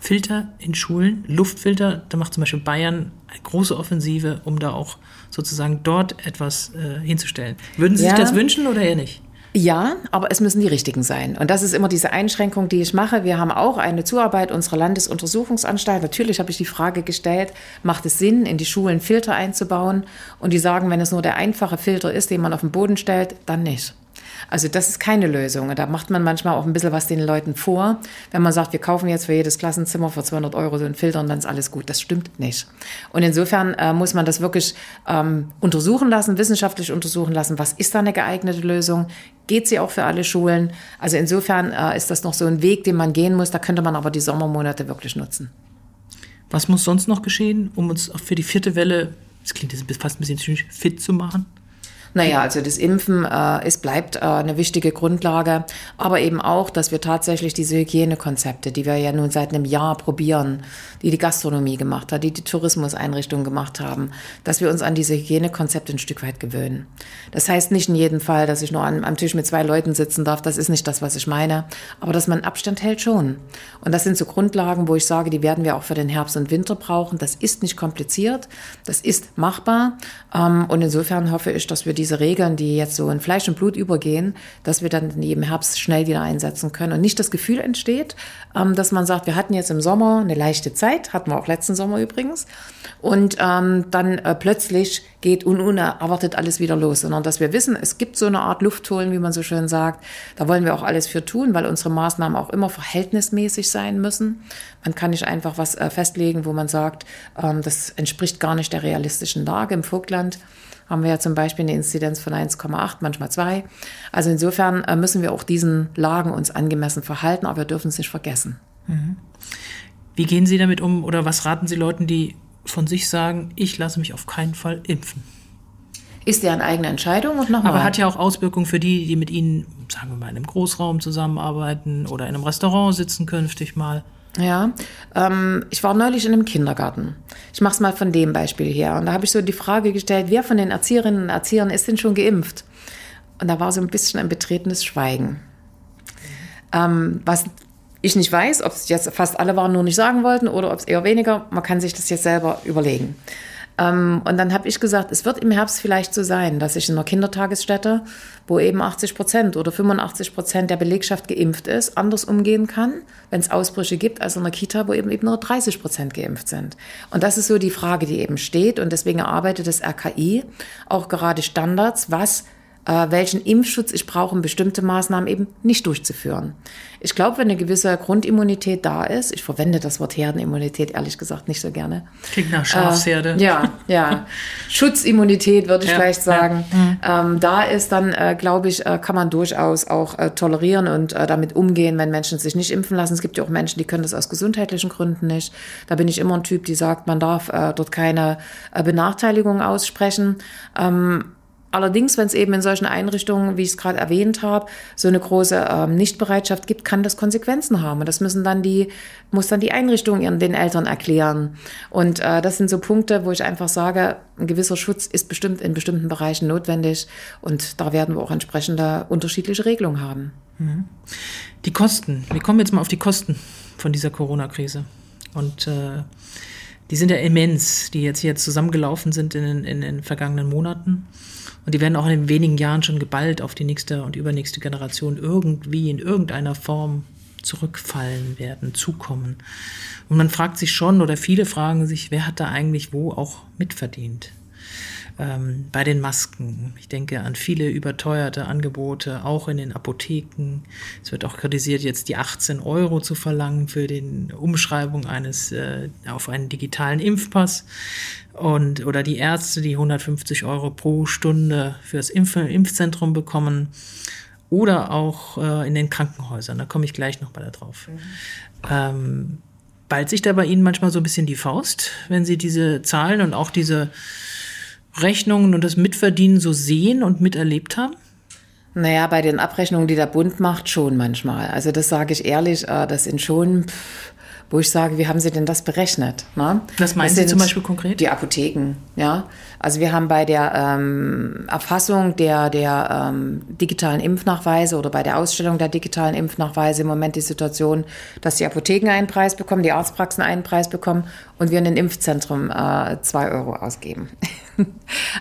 Filter in Schulen, Luftfilter, da macht zum Beispiel Bayern eine große Offensive, um da auch sozusagen dort etwas äh, hinzustellen. Würden Sie ja. sich das wünschen oder eher nicht? Ja, aber es müssen die richtigen sein. Und das ist immer diese Einschränkung, die ich mache. Wir haben auch eine Zuarbeit unserer Landesuntersuchungsanstalt. Natürlich habe ich die Frage gestellt, macht es Sinn, in die Schulen Filter einzubauen? Und die sagen, wenn es nur der einfache Filter ist, den man auf den Boden stellt, dann nicht. Also das ist keine Lösung. Da macht man manchmal auch ein bisschen was den Leuten vor. Wenn man sagt, wir kaufen jetzt für jedes Klassenzimmer für 200 Euro so einen Filter und dann ist alles gut. Das stimmt nicht. Und insofern äh, muss man das wirklich ähm, untersuchen lassen, wissenschaftlich untersuchen lassen. Was ist da eine geeignete Lösung? Geht sie auch für alle Schulen? Also insofern äh, ist das noch so ein Weg, den man gehen muss. Da könnte man aber die Sommermonate wirklich nutzen. Was muss sonst noch geschehen, um uns für die vierte Welle, das klingt jetzt fast ein bisschen zynisch, fit zu machen? Naja, also das Impfen, äh, es bleibt äh, eine wichtige Grundlage, aber eben auch, dass wir tatsächlich diese Hygienekonzepte, die wir ja nun seit einem Jahr probieren, die die Gastronomie gemacht hat, die die Tourismuseinrichtungen gemacht haben, dass wir uns an diese Hygienekonzepte ein Stück weit gewöhnen. Das heißt nicht in jedem Fall, dass ich nur an, am Tisch mit zwei Leuten sitzen darf, das ist nicht das, was ich meine, aber dass man Abstand hält schon. Und das sind so Grundlagen, wo ich sage, die werden wir auch für den Herbst und Winter brauchen. Das ist nicht kompliziert, das ist machbar ähm, und insofern hoffe ich, dass wir diese Regeln, die jetzt so in Fleisch und Blut übergehen, dass wir dann im Herbst schnell wieder einsetzen können und nicht das Gefühl entsteht, ähm, dass man sagt, wir hatten jetzt im Sommer eine leichte Zeit, hatten wir auch letzten Sommer übrigens, und ähm, dann äh, plötzlich geht un unerwartet alles wieder los, sondern dass wir wissen, es gibt so eine Art Luftholen, wie man so schön sagt. Da wollen wir auch alles für tun, weil unsere Maßnahmen auch immer verhältnismäßig sein müssen. Man kann nicht einfach was äh, festlegen, wo man sagt, ähm, das entspricht gar nicht der realistischen Lage im Vogtland haben wir ja zum Beispiel eine Inzidenz von 1,8, manchmal 2. Also insofern äh, müssen wir auch diesen Lagen uns angemessen verhalten, aber wir dürfen es nicht vergessen. Mhm. Wie gehen Sie damit um oder was raten Sie Leuten, die von sich sagen, ich lasse mich auf keinen Fall impfen? Ist deren eigene Entscheidung und nochmal. Aber hat ja auch Auswirkungen für die, die mit Ihnen, sagen wir mal, in einem Großraum zusammenarbeiten oder in einem Restaurant sitzen künftig mal. Ja, ähm, ich war neulich in einem Kindergarten. Ich mache es mal von dem Beispiel her. Und da habe ich so die Frage gestellt, wer von den Erzieherinnen und Erziehern ist denn schon geimpft? Und da war so ein bisschen ein betretenes Schweigen. Ähm, was ich nicht weiß, ob es jetzt fast alle waren, nur nicht sagen wollten oder ob es eher weniger. Man kann sich das jetzt selber überlegen. Ähm, und dann habe ich gesagt, es wird im Herbst vielleicht so sein, dass ich in einer Kindertagesstätte, wo eben 80 Prozent oder 85 Prozent der Belegschaft geimpft ist, anders umgehen kann, wenn es Ausbrüche gibt, als in einer Kita, wo eben, eben nur 30 Prozent geimpft sind. Und das ist so die Frage, die eben steht. Und deswegen erarbeitet das RKI auch gerade Standards, was äh, welchen Impfschutz ich brauche, um bestimmte Maßnahmen eben nicht durchzuführen. Ich glaube, wenn eine gewisse Grundimmunität da ist, ich verwende das Wort Herdenimmunität ehrlich gesagt nicht so gerne. Klingt nach Schafsherde. Äh, ja, ja. Schutzimmunität würde ich ja, vielleicht sagen. Ja. Mhm. Ähm, da ist, dann äh, glaube ich, äh, kann man durchaus auch äh, tolerieren und äh, damit umgehen, wenn Menschen sich nicht impfen lassen. Es gibt ja auch Menschen, die können das aus gesundheitlichen Gründen nicht. Da bin ich immer ein Typ, die sagt, man darf dort keine Benachteiligung aussprechen. Ähm, Allerdings, wenn es eben in solchen Einrichtungen, wie ich es gerade erwähnt habe, so eine große ähm, Nichtbereitschaft gibt, kann das Konsequenzen haben. Und das müssen dann die, muss dann die Einrichtung ihren, den Eltern erklären. Und äh, das sind so Punkte, wo ich einfach sage, ein gewisser Schutz ist bestimmt in bestimmten Bereichen notwendig. Und da werden wir auch entsprechende unterschiedliche Regelungen haben. Mhm. Die Kosten. Wir kommen jetzt mal auf die Kosten von dieser Corona-Krise. Und äh, die sind ja immens, die jetzt hier zusammengelaufen sind in, in den vergangenen Monaten. Und die werden auch in wenigen Jahren schon geballt auf die nächste und übernächste Generation irgendwie in irgendeiner Form zurückfallen werden, zukommen. Und man fragt sich schon, oder viele fragen sich, wer hat da eigentlich wo auch mitverdient? Ähm, bei den Masken. Ich denke an viele überteuerte Angebote, auch in den Apotheken. Es wird auch kritisiert, jetzt die 18 Euro zu verlangen für die Umschreibung eines äh, auf einen digitalen Impfpass und oder die Ärzte, die 150 Euro pro Stunde fürs Impf Impfzentrum bekommen oder auch äh, in den Krankenhäusern. Da komme ich gleich noch mal drauf. Mhm. Ähm, ballt sich da bei Ihnen manchmal so ein bisschen die Faust, wenn Sie diese Zahlen und auch diese Rechnungen und das Mitverdienen so sehen und miterlebt haben? Naja, bei den Abrechnungen, die der Bund macht, schon manchmal. Also das sage ich ehrlich, äh, das sind schon, wo ich sage, wie haben Sie denn das berechnet? Ne? Was meinen Sie zum Beispiel konkret? Die Apotheken, ja. Also wir haben bei der ähm, Erfassung der, der ähm, digitalen Impfnachweise oder bei der Ausstellung der digitalen Impfnachweise im Moment die Situation, dass die Apotheken einen Preis bekommen, die Arztpraxen einen Preis bekommen und wir in den Impfzentrum äh, zwei Euro ausgeben.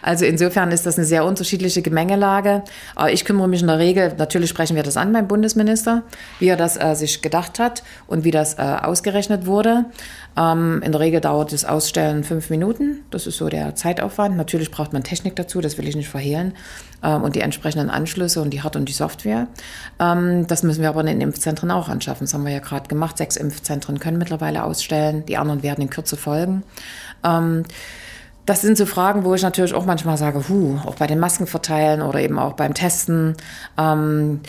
Also insofern ist das eine sehr unterschiedliche Gemengelage. Aber ich kümmere mich in der Regel, natürlich sprechen wir das an beim Bundesminister, wie er das äh, sich gedacht hat und wie das äh, ausgerechnet wurde. Ähm, in der Regel dauert das Ausstellen fünf Minuten. Das ist so der Zeitaufwand. Natürlich braucht man Technik dazu, das will ich nicht verhehlen. Ähm, und die entsprechenden Anschlüsse und die Hard- und die Software. Ähm, das müssen wir aber in den Impfzentren auch anschaffen. Das haben wir ja gerade gemacht. Sechs Impfzentren können mittlerweile ausstellen. Die anderen werden in Kürze folgen. Ähm, das sind so Fragen, wo ich natürlich auch manchmal sage, hu, auch bei den Masken verteilen oder eben auch beim Testen. Ähm,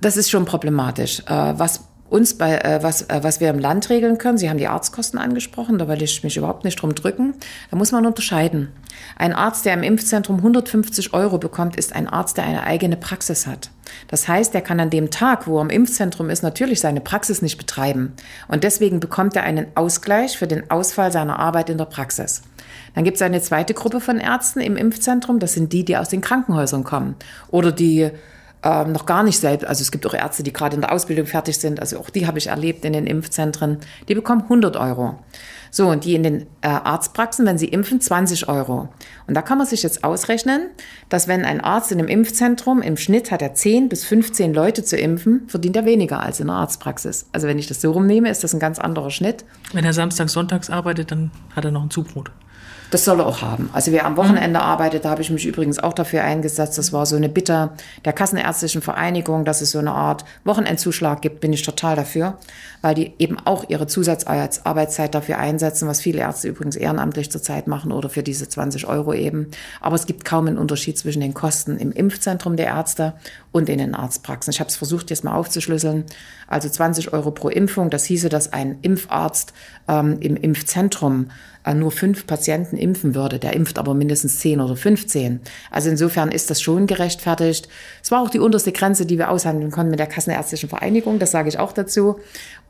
das ist schon problematisch. Äh, was uns bei, äh, was, äh, was wir im Land regeln können, Sie haben die Arztkosten angesprochen, da will ich mich überhaupt nicht drum drücken. Da muss man unterscheiden. Ein Arzt, der im Impfzentrum 150 Euro bekommt, ist ein Arzt, der eine eigene Praxis hat. Das heißt, er kann an dem Tag, wo er im Impfzentrum ist, natürlich seine Praxis nicht betreiben. Und deswegen bekommt er einen Ausgleich für den Ausfall seiner Arbeit in der Praxis. Dann gibt es eine zweite Gruppe von Ärzten im Impfzentrum. Das sind die, die aus den Krankenhäusern kommen oder die ähm, noch gar nicht selbst. Also es gibt auch Ärzte, die gerade in der Ausbildung fertig sind. Also auch die habe ich erlebt in den Impfzentren. Die bekommen 100 Euro. So, und die in den äh, Arztpraxen, wenn sie impfen, 20 Euro. Und da kann man sich jetzt ausrechnen, dass wenn ein Arzt in einem Impfzentrum im Schnitt hat er 10 bis 15 Leute zu impfen, verdient er weniger als in der Arztpraxis. Also wenn ich das so rumnehme, ist das ein ganz anderer Schnitt. Wenn er samstags, sonntags arbeitet, dann hat er noch ein Zubrot. Das soll er auch haben. Also wer am Wochenende mhm. arbeitet, da habe ich mich übrigens auch dafür eingesetzt. Das war so eine Bitte der Kassenärztlichen Vereinigung, dass es so eine Art Wochenendzuschlag gibt, bin ich total dafür, weil die eben auch ihre Zusatzarbeitszeit dafür einsetzen, was viele Ärzte übrigens ehrenamtlich zurzeit machen oder für diese 20 Euro eben. Aber es gibt kaum einen Unterschied zwischen den Kosten im Impfzentrum der Ärzte und in den Arztpraxen. Ich habe es versucht, jetzt mal aufzuschlüsseln. Also 20 Euro pro Impfung. Das hieße, dass ein Impfarzt ähm, im Impfzentrum äh, nur fünf Patienten impfen würde. Der impft aber mindestens zehn oder 15. Also insofern ist das schon gerechtfertigt. Es war auch die unterste Grenze, die wir aushandeln konnten mit der Kassenärztlichen Vereinigung. Das sage ich auch dazu.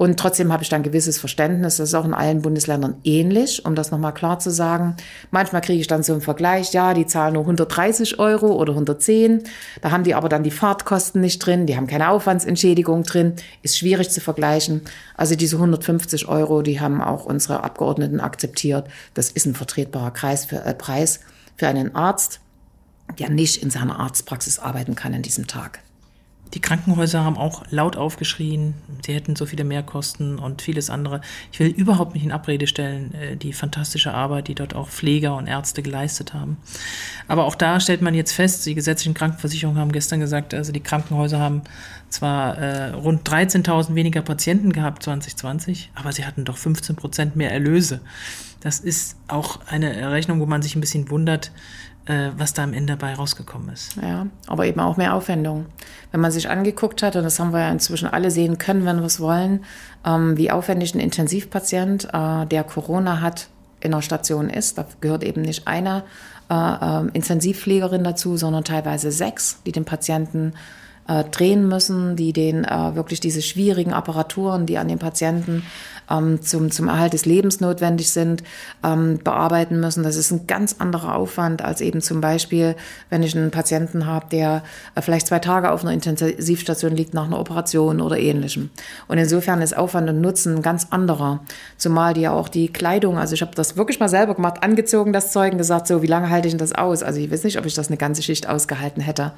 Und trotzdem habe ich dann gewisses Verständnis. Das ist auch in allen Bundesländern ähnlich, um das nochmal klar zu sagen. Manchmal kriege ich dann so einen Vergleich. Ja, die zahlen nur 130 Euro oder 110. Da haben die aber dann die Fahrtkosten nicht drin. Die haben keine Aufwandsentschädigung drin. Ist schwierig zu vergleichen. Also diese 150 Euro, die haben auch unsere Abgeordneten akzeptiert. Das ist ein vertretbarer Kreis für, äh, Preis für einen Arzt, der nicht in seiner Arztpraxis arbeiten kann an diesem Tag. Die Krankenhäuser haben auch laut aufgeschrien, sie hätten so viele Mehrkosten und vieles andere. Ich will überhaupt nicht in Abrede stellen, äh, die fantastische Arbeit, die dort auch Pfleger und Ärzte geleistet haben. Aber auch da stellt man jetzt fest, die gesetzlichen Krankenversicherungen haben gestern gesagt, also die Krankenhäuser haben zwar äh, rund 13.000 weniger Patienten gehabt 2020, aber sie hatten doch 15 Prozent mehr Erlöse. Das ist auch eine Rechnung, wo man sich ein bisschen wundert, was da am Ende dabei rausgekommen ist. Ja, aber eben auch mehr Aufwendung. Wenn man sich angeguckt hat, und das haben wir ja inzwischen alle sehen können, wenn wir es wollen, ähm, wie aufwendig ein Intensivpatient, äh, der Corona hat, in der Station ist. Da gehört eben nicht einer äh, äh, Intensivpflegerin dazu, sondern teilweise sechs, die den Patienten äh, drehen müssen, die den äh, wirklich diese schwierigen Apparaturen, die an den Patienten ähm, zum, zum Erhalt des Lebens notwendig sind, ähm, bearbeiten müssen. Das ist ein ganz anderer Aufwand als eben zum Beispiel, wenn ich einen Patienten habe, der äh, vielleicht zwei Tage auf einer Intensivstation liegt nach einer Operation oder ähnlichem. Und insofern ist Aufwand und Nutzen ein ganz anderer. Zumal die ja auch die Kleidung, also ich habe das wirklich mal selber gemacht, angezogen, das Zeug, und gesagt, so, wie lange halte ich denn das aus? Also ich weiß nicht, ob ich das eine ganze Schicht ausgehalten hätte.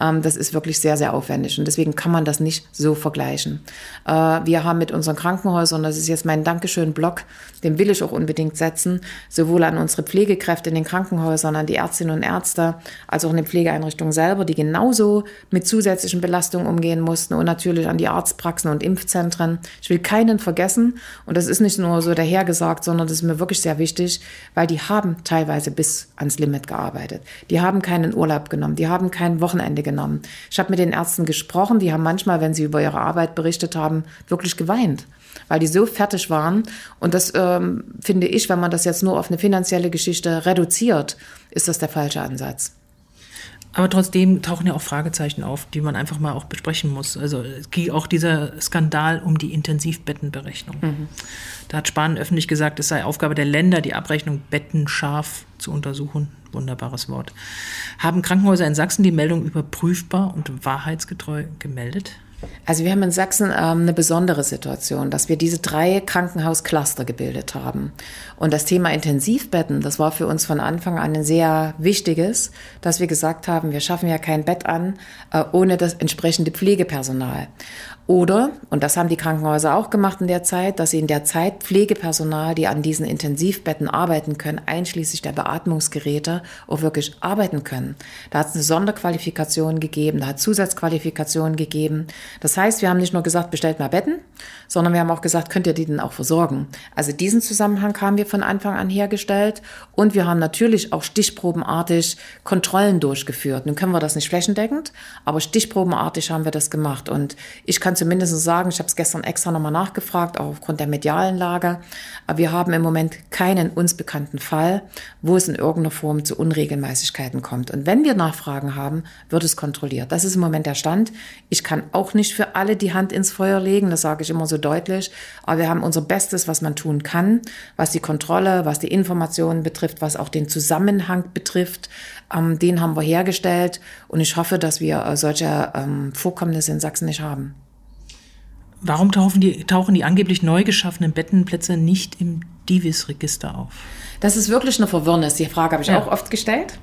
Ähm, das ist wirklich sehr, sehr aufwendig und deswegen kann man das nicht so vergleichen. Äh, wir haben mit unseren Krankenhäusern, das ist jetzt mein Dankeschön-Blog, den will ich auch unbedingt setzen, sowohl an unsere Pflegekräfte in den Krankenhäusern, an die Ärztinnen und Ärzte, als auch in den Pflegeeinrichtungen selber, die genauso mit zusätzlichen Belastungen umgehen mussten und natürlich an die Arztpraxen und Impfzentren. Ich will keinen vergessen und das ist nicht nur so dahergesagt, sondern das ist mir wirklich sehr wichtig, weil die haben teilweise bis ans Limit gearbeitet. Die haben keinen Urlaub genommen, die haben kein Wochenende genommen. Ich habe mit den Ärzten gesprochen, die haben manchmal, wenn sie über ihre Arbeit berichtet haben, wirklich geweint weil die so fertig waren. Und das ähm, finde ich, wenn man das jetzt nur auf eine finanzielle Geschichte reduziert, ist das der falsche Ansatz. Aber trotzdem tauchen ja auch Fragezeichen auf, die man einfach mal auch besprechen muss. Also auch dieser Skandal um die Intensivbettenberechnung. Mhm. Da hat Spahn öffentlich gesagt, es sei Aufgabe der Länder, die Abrechnung bettenscharf zu untersuchen. Wunderbares Wort. Haben Krankenhäuser in Sachsen die Meldung überprüfbar und wahrheitsgetreu gemeldet? Also wir haben in Sachsen ähm, eine besondere Situation, dass wir diese drei Krankenhauscluster gebildet haben. Und das Thema Intensivbetten, das war für uns von Anfang an ein sehr wichtiges, dass wir gesagt haben, wir schaffen ja kein Bett an äh, ohne das entsprechende Pflegepersonal. Oder, und das haben die Krankenhäuser auch gemacht in der Zeit, dass sie in der Zeit Pflegepersonal, die an diesen Intensivbetten arbeiten können, einschließlich der Beatmungsgeräte, auch wirklich arbeiten können. Da hat es eine Sonderqualifikation gegeben, da hat Zusatzqualifikationen gegeben. Das heißt, wir haben nicht nur gesagt, bestellt mal Betten, sondern wir haben auch gesagt, könnt ihr die denn auch versorgen? Also diesen Zusammenhang haben wir von Anfang an hergestellt und wir haben natürlich auch stichprobenartig Kontrollen durchgeführt. Nun können wir das nicht flächendeckend, aber stichprobenartig haben wir das gemacht und ich kann zumindest sagen, ich habe es gestern extra nochmal nachgefragt, auch aufgrund der medialen Lage. Wir haben im Moment keinen uns bekannten Fall, wo es in irgendeiner Form zu Unregelmäßigkeiten kommt. Und wenn wir Nachfragen haben, wird es kontrolliert. Das ist im Moment der Stand. Ich kann auch nicht für alle die Hand ins Feuer legen, das sage ich immer so deutlich. Aber wir haben unser Bestes, was man tun kann, was die Kontrolle, was die Informationen betrifft, was auch den Zusammenhang betrifft. Ähm, den haben wir hergestellt und ich hoffe, dass wir äh, solche ähm, Vorkommnisse in Sachsen nicht haben. Warum tauchen die, tauchen die angeblich neu geschaffenen Bettenplätze nicht im Divis-Register auf? Das ist wirklich eine Verwirrnis. Die Frage habe ich ja. auch oft gestellt.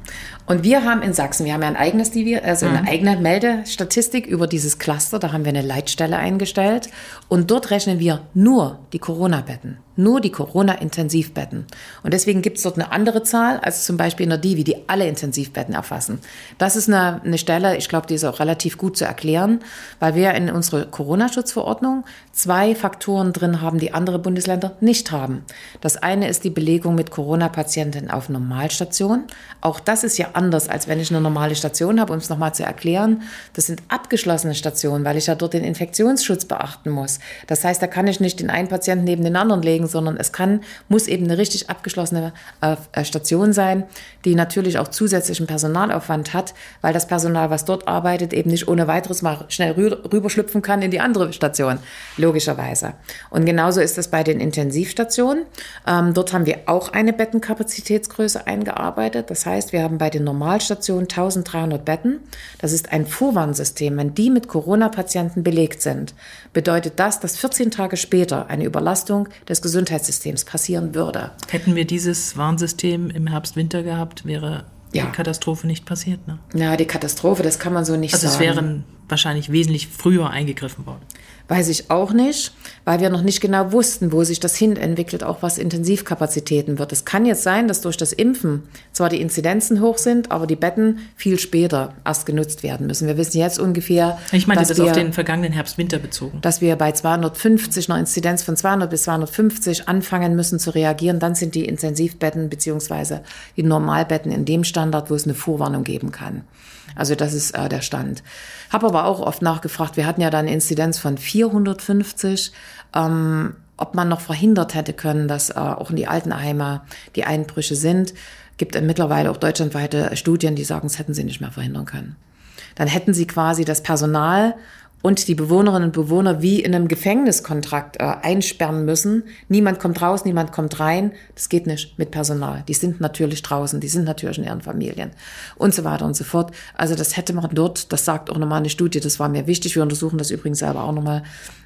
Und wir haben in Sachsen, wir haben ja ein eigenes also eine mhm. eigene Meldestatistik über dieses Cluster. Da haben wir eine Leitstelle eingestellt. Und dort rechnen wir nur die Corona-Betten nur die Corona-Intensivbetten. Und deswegen gibt es dort eine andere Zahl als zum Beispiel in der Divi, die alle Intensivbetten erfassen. Das ist eine, eine Stelle, ich glaube, die ist auch relativ gut zu erklären, weil wir in unserer Corona-Schutzverordnung zwei Faktoren drin haben, die andere Bundesländer nicht haben. Das eine ist die Belegung mit Corona-Patienten auf Normalstation. Auch das ist ja anders, als wenn ich eine normale Station habe, um es nochmal zu erklären. Das sind abgeschlossene Stationen, weil ich ja dort den Infektionsschutz beachten muss. Das heißt, da kann ich nicht den einen Patienten neben den anderen legen, sondern es kann, muss eben eine richtig abgeschlossene äh, Station sein, die natürlich auch zusätzlichen Personalaufwand hat, weil das Personal, was dort arbeitet, eben nicht ohne weiteres mal schnell rü rüberschlüpfen kann in die andere Station, logischerweise. Und genauso ist es bei den Intensivstationen. Ähm, dort haben wir auch eine Bettenkapazitätsgröße eingearbeitet. Das heißt, wir haben bei den Normalstationen 1300 Betten. Das ist ein Vorwarnsystem. Wenn die mit Corona-Patienten belegt sind, bedeutet das, dass 14 Tage später eine Überlastung des Gesundheitssystems passieren würde. Hätten wir dieses Warnsystem im Herbst, Winter gehabt, wäre ja. die Katastrophe nicht passiert. Ne? Ja, die Katastrophe, das kann man so nicht also sagen. Also es wären wahrscheinlich wesentlich früher eingegriffen worden. Weiß ich auch nicht, weil wir noch nicht genau wussten, wo sich das hin entwickelt, auch was Intensivkapazitäten wird. Es kann jetzt sein, dass durch das Impfen zwar die Inzidenzen hoch sind, aber die Betten viel später erst genutzt werden müssen. Wir wissen jetzt ungefähr. Ich meine, das wir, auf den vergangenen Herbst-Winter bezogen. Dass wir bei 250, einer Inzidenz von 200 bis 250 anfangen müssen zu reagieren. Dann sind die Intensivbetten beziehungsweise die Normalbetten in dem Standard, wo es eine Vorwarnung geben kann. Also das ist äh, der Stand. Habe aber auch oft nachgefragt, wir hatten ja da eine Inzidenz von 450, ähm, ob man noch verhindert hätte können, dass äh, auch in die Altenheime die Einbrüche sind. gibt mittlerweile auch deutschlandweite Studien, die sagen, das hätten sie nicht mehr verhindern können. Dann hätten sie quasi das Personal und die Bewohnerinnen und Bewohner wie in einem Gefängniskontrakt äh, einsperren müssen. Niemand kommt raus, niemand kommt rein. Das geht nicht mit Personal. Die sind natürlich draußen, die sind natürlich in ihren Familien und so weiter und so fort. Also das hätte man dort, das sagt auch nochmal eine Studie, das war mir wichtig. Wir untersuchen das übrigens selber auch nochmal,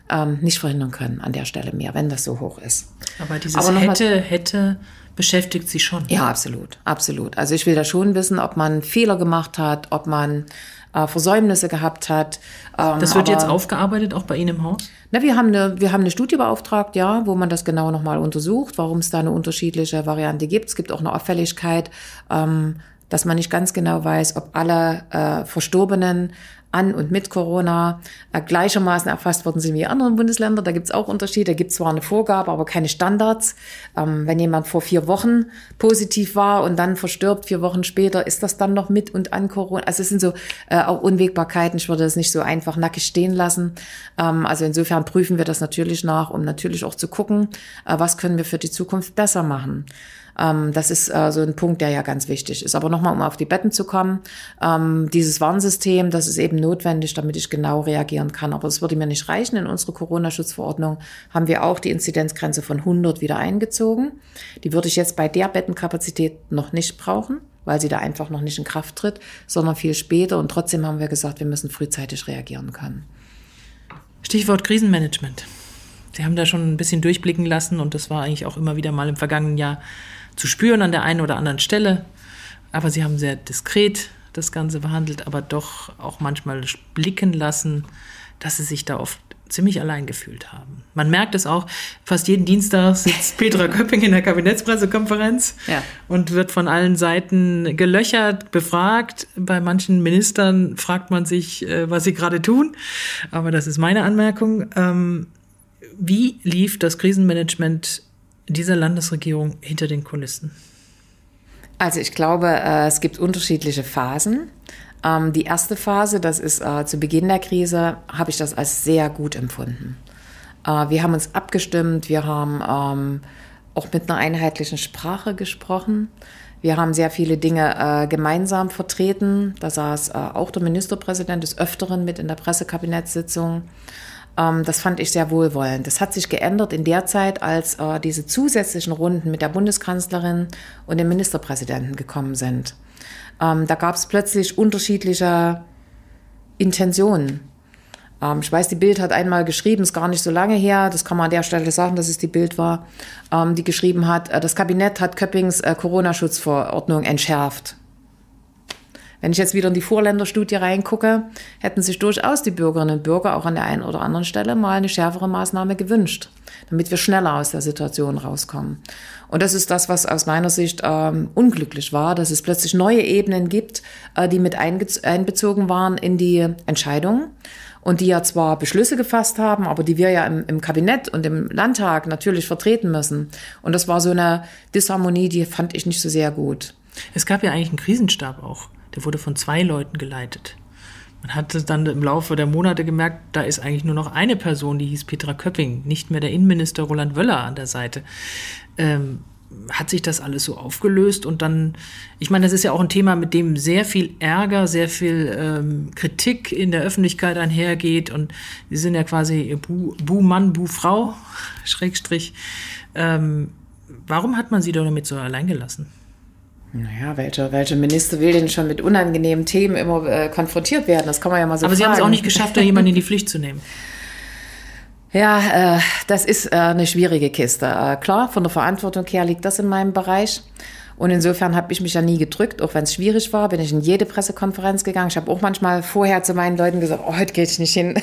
ähm, nicht verhindern können an der Stelle mehr, wenn das so hoch ist. Aber dieses Aber hätte, hätte beschäftigt Sie schon. Ja, absolut, absolut. Also ich will da schon wissen, ob man Fehler gemacht hat, ob man äh, Versäumnisse gehabt hat. Ähm, das wird aber, jetzt aufgearbeitet, auch bei Ihnen im Haus? Na, wir haben eine, wir haben eine Studie beauftragt, ja, wo man das genau nochmal untersucht, warum es da eine unterschiedliche Variante gibt. Es gibt auch eine Auffälligkeit, ähm, dass man nicht ganz genau weiß, ob alle äh, Verstorbenen an und mit Corona äh, gleichermaßen erfasst worden sind wie anderen Bundesländer. Da gibt es auch Unterschiede. Da gibt es zwar eine Vorgabe, aber keine Standards. Ähm, wenn jemand vor vier Wochen positiv war und dann verstirbt vier Wochen später, ist das dann noch mit und an Corona? Also es sind so äh, auch Unwägbarkeiten. Ich würde das nicht so einfach nackig stehen lassen. Ähm, also insofern prüfen wir das natürlich nach, um natürlich auch zu gucken, äh, was können wir für die Zukunft besser machen. Ähm, das ist äh, so ein Punkt, der ja ganz wichtig ist. Aber nochmal, um auf die Betten zu kommen, ähm, dieses Warnsystem, das ist eben notwendig, damit ich genau reagieren kann. Aber es würde mir nicht reichen. In unserer Corona-Schutzverordnung haben wir auch die Inzidenzgrenze von 100 wieder eingezogen. Die würde ich jetzt bei der Bettenkapazität noch nicht brauchen weil sie da einfach noch nicht in Kraft tritt, sondern viel später. Und trotzdem haben wir gesagt, wir müssen frühzeitig reagieren können. Stichwort Krisenmanagement. Sie haben da schon ein bisschen durchblicken lassen und das war eigentlich auch immer wieder mal im vergangenen Jahr zu spüren an der einen oder anderen Stelle. Aber sie haben sehr diskret das Ganze behandelt, aber doch auch manchmal blicken lassen, dass sie sich da oft ziemlich allein gefühlt haben. Man merkt es auch, fast jeden Dienstag sitzt Petra Köpping in der Kabinettspressekonferenz ja. und wird von allen Seiten gelöchert, befragt. Bei manchen Ministern fragt man sich, äh, was sie gerade tun. Aber das ist meine Anmerkung. Ähm, wie lief das Krisenmanagement dieser Landesregierung hinter den Kulissen? Also ich glaube, äh, es gibt unterschiedliche Phasen. Ähm, die erste Phase, das ist äh, zu Beginn der Krise, habe ich das als sehr gut empfunden. Äh, wir haben uns abgestimmt, wir haben ähm, auch mit einer einheitlichen Sprache gesprochen. Wir haben sehr viele Dinge gemeinsam vertreten. Da saß auch der Ministerpräsident des Öfteren mit in der Pressekabinettssitzung. Ähm, das fand ich sehr wohlwollend. Das hat sich geändert in der Zeit, als äh, diese zusätzlichen Runden mit der Bundeskanzlerin und dem Ministerpräsidenten gekommen sind. Ähm, da gab es plötzlich unterschiedliche Intentionen. Ähm, ich weiß, die Bild hat einmal geschrieben, ist gar nicht so lange her, das kann man an der Stelle sagen, dass es die Bild war, die geschrieben hat, äh, das Kabinett hat Köppings äh, Corona-Schutzverordnung entschärft. Wenn ich jetzt wieder in die Vorländerstudie reingucke, hätten sich durchaus die Bürgerinnen und Bürger auch an der einen oder anderen Stelle mal eine schärfere Maßnahme gewünscht, damit wir schneller aus der Situation rauskommen. Und das ist das, was aus meiner Sicht ähm, unglücklich war, dass es plötzlich neue Ebenen gibt, äh, die mit einbezogen waren in die Entscheidung und die ja zwar Beschlüsse gefasst haben, aber die wir ja im, im, Kabinett und im Landtag natürlich vertreten müssen. Und das war so eine Disharmonie, die fand ich nicht so sehr gut. Es gab ja eigentlich einen Krisenstab auch der wurde von zwei Leuten geleitet. Man hatte dann im Laufe der Monate gemerkt, da ist eigentlich nur noch eine Person, die hieß Petra Köpping, nicht mehr der Innenminister Roland Wöller an der Seite. Ähm, hat sich das alles so aufgelöst und dann, ich meine, das ist ja auch ein Thema, mit dem sehr viel Ärger, sehr viel ähm, Kritik in der Öffentlichkeit einhergeht und sie sind ja quasi Bu-Mann, Bu Bu-Frau, Schrägstrich. Ähm, warum hat man sie doch damit so allein gelassen? Naja, welcher, welcher Minister will denn schon mit unangenehmen Themen immer äh, konfrontiert werden? Das kann man ja mal so Aber fragen. Sie haben es auch nicht geschafft, da jemanden in die Pflicht zu nehmen. Ja, äh, das ist äh, eine schwierige Kiste. Äh, klar, von der Verantwortung her liegt das in meinem Bereich. Und insofern habe ich mich ja nie gedrückt, auch wenn es schwierig war, bin ich in jede Pressekonferenz gegangen. Ich habe auch manchmal vorher zu meinen Leuten gesagt, oh, heute gehe ich nicht hin.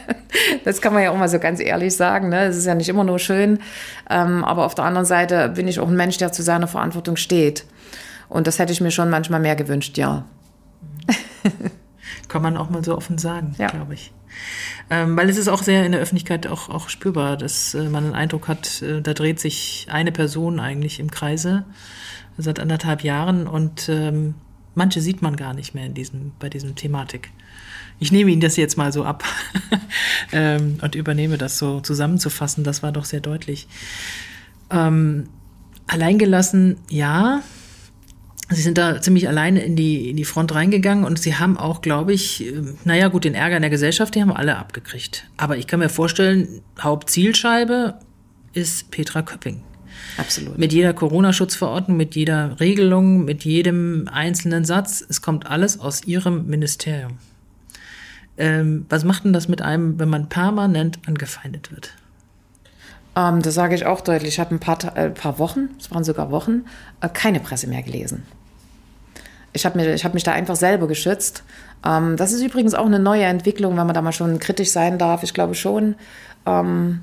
das kann man ja auch mal so ganz ehrlich sagen. Ne? Es ist ja nicht immer nur schön. Ähm, aber auf der anderen Seite bin ich auch ein Mensch, der zu seiner Verantwortung steht. Und das hätte ich mir schon manchmal mehr gewünscht, ja. Kann man auch mal so offen sagen, ja. glaube ich. Ähm, weil es ist auch sehr in der Öffentlichkeit auch, auch spürbar, dass äh, man den Eindruck hat, äh, da dreht sich eine Person eigentlich im Kreise seit anderthalb Jahren und ähm, manche sieht man gar nicht mehr in diesem, bei diesem Thematik. Ich nehme Ihnen das jetzt mal so ab ähm, und übernehme das so zusammenzufassen. Das war doch sehr deutlich. Ähm, alleingelassen, ja, Sie sind da ziemlich alleine in die, in die Front reingegangen und sie haben auch, glaube ich, naja, gut, den Ärger in der Gesellschaft, die haben alle abgekriegt. Aber ich kann mir vorstellen, Hauptzielscheibe ist Petra Köpping. Absolut. Mit jeder Corona-Schutzverordnung, mit jeder Regelung, mit jedem einzelnen Satz. Es kommt alles aus ihrem Ministerium. Ähm, was macht denn das mit einem, wenn man permanent angefeindet wird? Ähm, das sage ich auch deutlich. Ich habe ein paar, äh, paar Wochen, es waren sogar Wochen, äh, keine Presse mehr gelesen. Ich habe mich, hab mich da einfach selber geschützt. Ähm, das ist übrigens auch eine neue Entwicklung, wenn man da mal schon kritisch sein darf. Ich glaube schon. Ähm,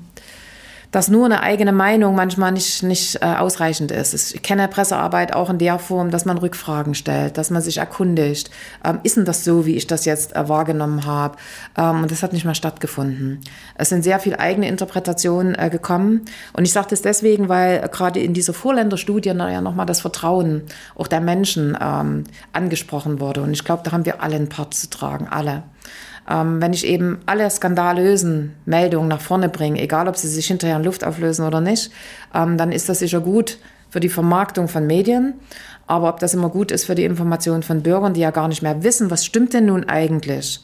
dass nur eine eigene Meinung manchmal nicht, nicht äh, ausreichend ist. Ich kenne Pressearbeit auch in der Form, dass man Rückfragen stellt, dass man sich erkundigt. Ähm, ist denn das so, wie ich das jetzt äh, wahrgenommen habe? Ähm, und das hat nicht mehr stattgefunden. Es sind sehr viele eigene Interpretationen äh, gekommen. Und ich sage das deswegen, weil äh, gerade in dieser Vorländerstudie ja nochmal das Vertrauen auch der Menschen ähm, angesprochen wurde. Und ich glaube, da haben wir alle einen Part zu tragen, alle. Ähm, wenn ich eben alle skandalösen Meldungen nach vorne bringe, egal ob sie sich hinterher in Luft auflösen oder nicht, ähm, dann ist das sicher gut für die Vermarktung von Medien. Aber ob das immer gut ist für die Information von Bürgern, die ja gar nicht mehr wissen, was stimmt denn nun eigentlich?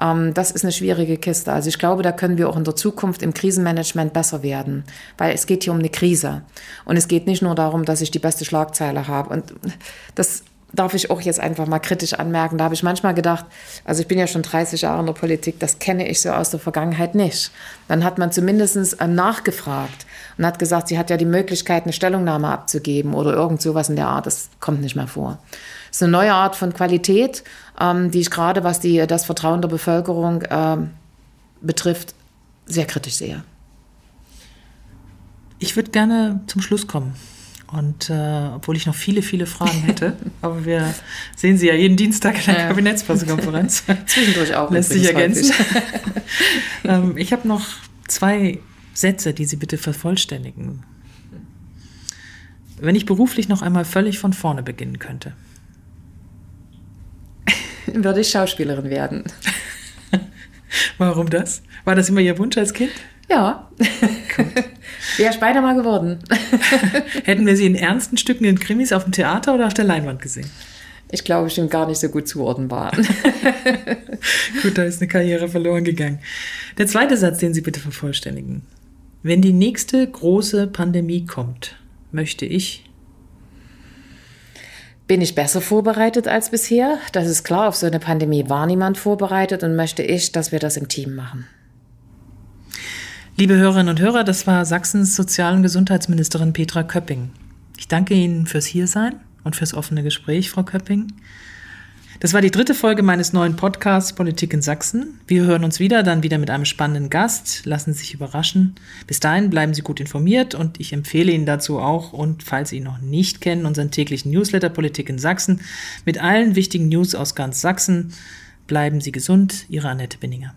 Ähm, das ist eine schwierige Kiste. Also ich glaube, da können wir auch in der Zukunft im Krisenmanagement besser werden, weil es geht hier um eine Krise. Und es geht nicht nur darum, dass ich die beste Schlagzeile habe. Und das darf ich auch jetzt einfach mal kritisch anmerken. Da habe ich manchmal gedacht, also ich bin ja schon 30 Jahre in der Politik, das kenne ich so aus der Vergangenheit nicht. Dann hat man zumindest ähm, nachgefragt und hat gesagt, sie hat ja die Möglichkeit, eine Stellungnahme abzugeben oder irgend sowas in der Art. Das kommt nicht mehr vor. Das ist eine neue Art von Qualität, ähm, die ich gerade, was die, das Vertrauen der Bevölkerung ähm, betrifft, sehr kritisch sehe. Ich würde gerne zum Schluss kommen. Und äh, obwohl ich noch viele, viele Fragen hätte, aber wir sehen Sie ja jeden Dienstag in der ja. Kabinettspressekonferenz. Zwischendurch auch. Lässt sich ergänzen. ähm, ich habe noch zwei Sätze, die Sie bitte vervollständigen. Wenn ich beruflich noch einmal völlig von vorne beginnen könnte. Würde ich Schauspielerin werden. Warum das? War das immer Ihr Wunsch als Kind? Ja. Wäre beinahe mal geworden. Hätten wir sie in ernsten Stücken in Krimis auf dem Theater oder auf der Leinwand gesehen? Ich glaube, schon gar nicht so gut zuordnenbar. gut, da ist eine Karriere verloren gegangen. Der zweite Satz, den Sie bitte vervollständigen. Wenn die nächste große Pandemie kommt, möchte ich. Bin ich besser vorbereitet als bisher? Das ist klar, auf so eine Pandemie war niemand vorbereitet und möchte ich, dass wir das im Team machen. Liebe Hörerinnen und Hörer, das war Sachsens Sozial- und Gesundheitsministerin Petra Köpping. Ich danke Ihnen fürs Hiersein und fürs offene Gespräch, Frau Köpping. Das war die dritte Folge meines neuen Podcasts Politik in Sachsen. Wir hören uns wieder, dann wieder mit einem spannenden Gast. Lassen Sie sich überraschen. Bis dahin bleiben Sie gut informiert und ich empfehle Ihnen dazu auch, und falls Sie ihn noch nicht kennen, unseren täglichen Newsletter Politik in Sachsen mit allen wichtigen News aus ganz Sachsen. Bleiben Sie gesund, Ihre Annette Binninger.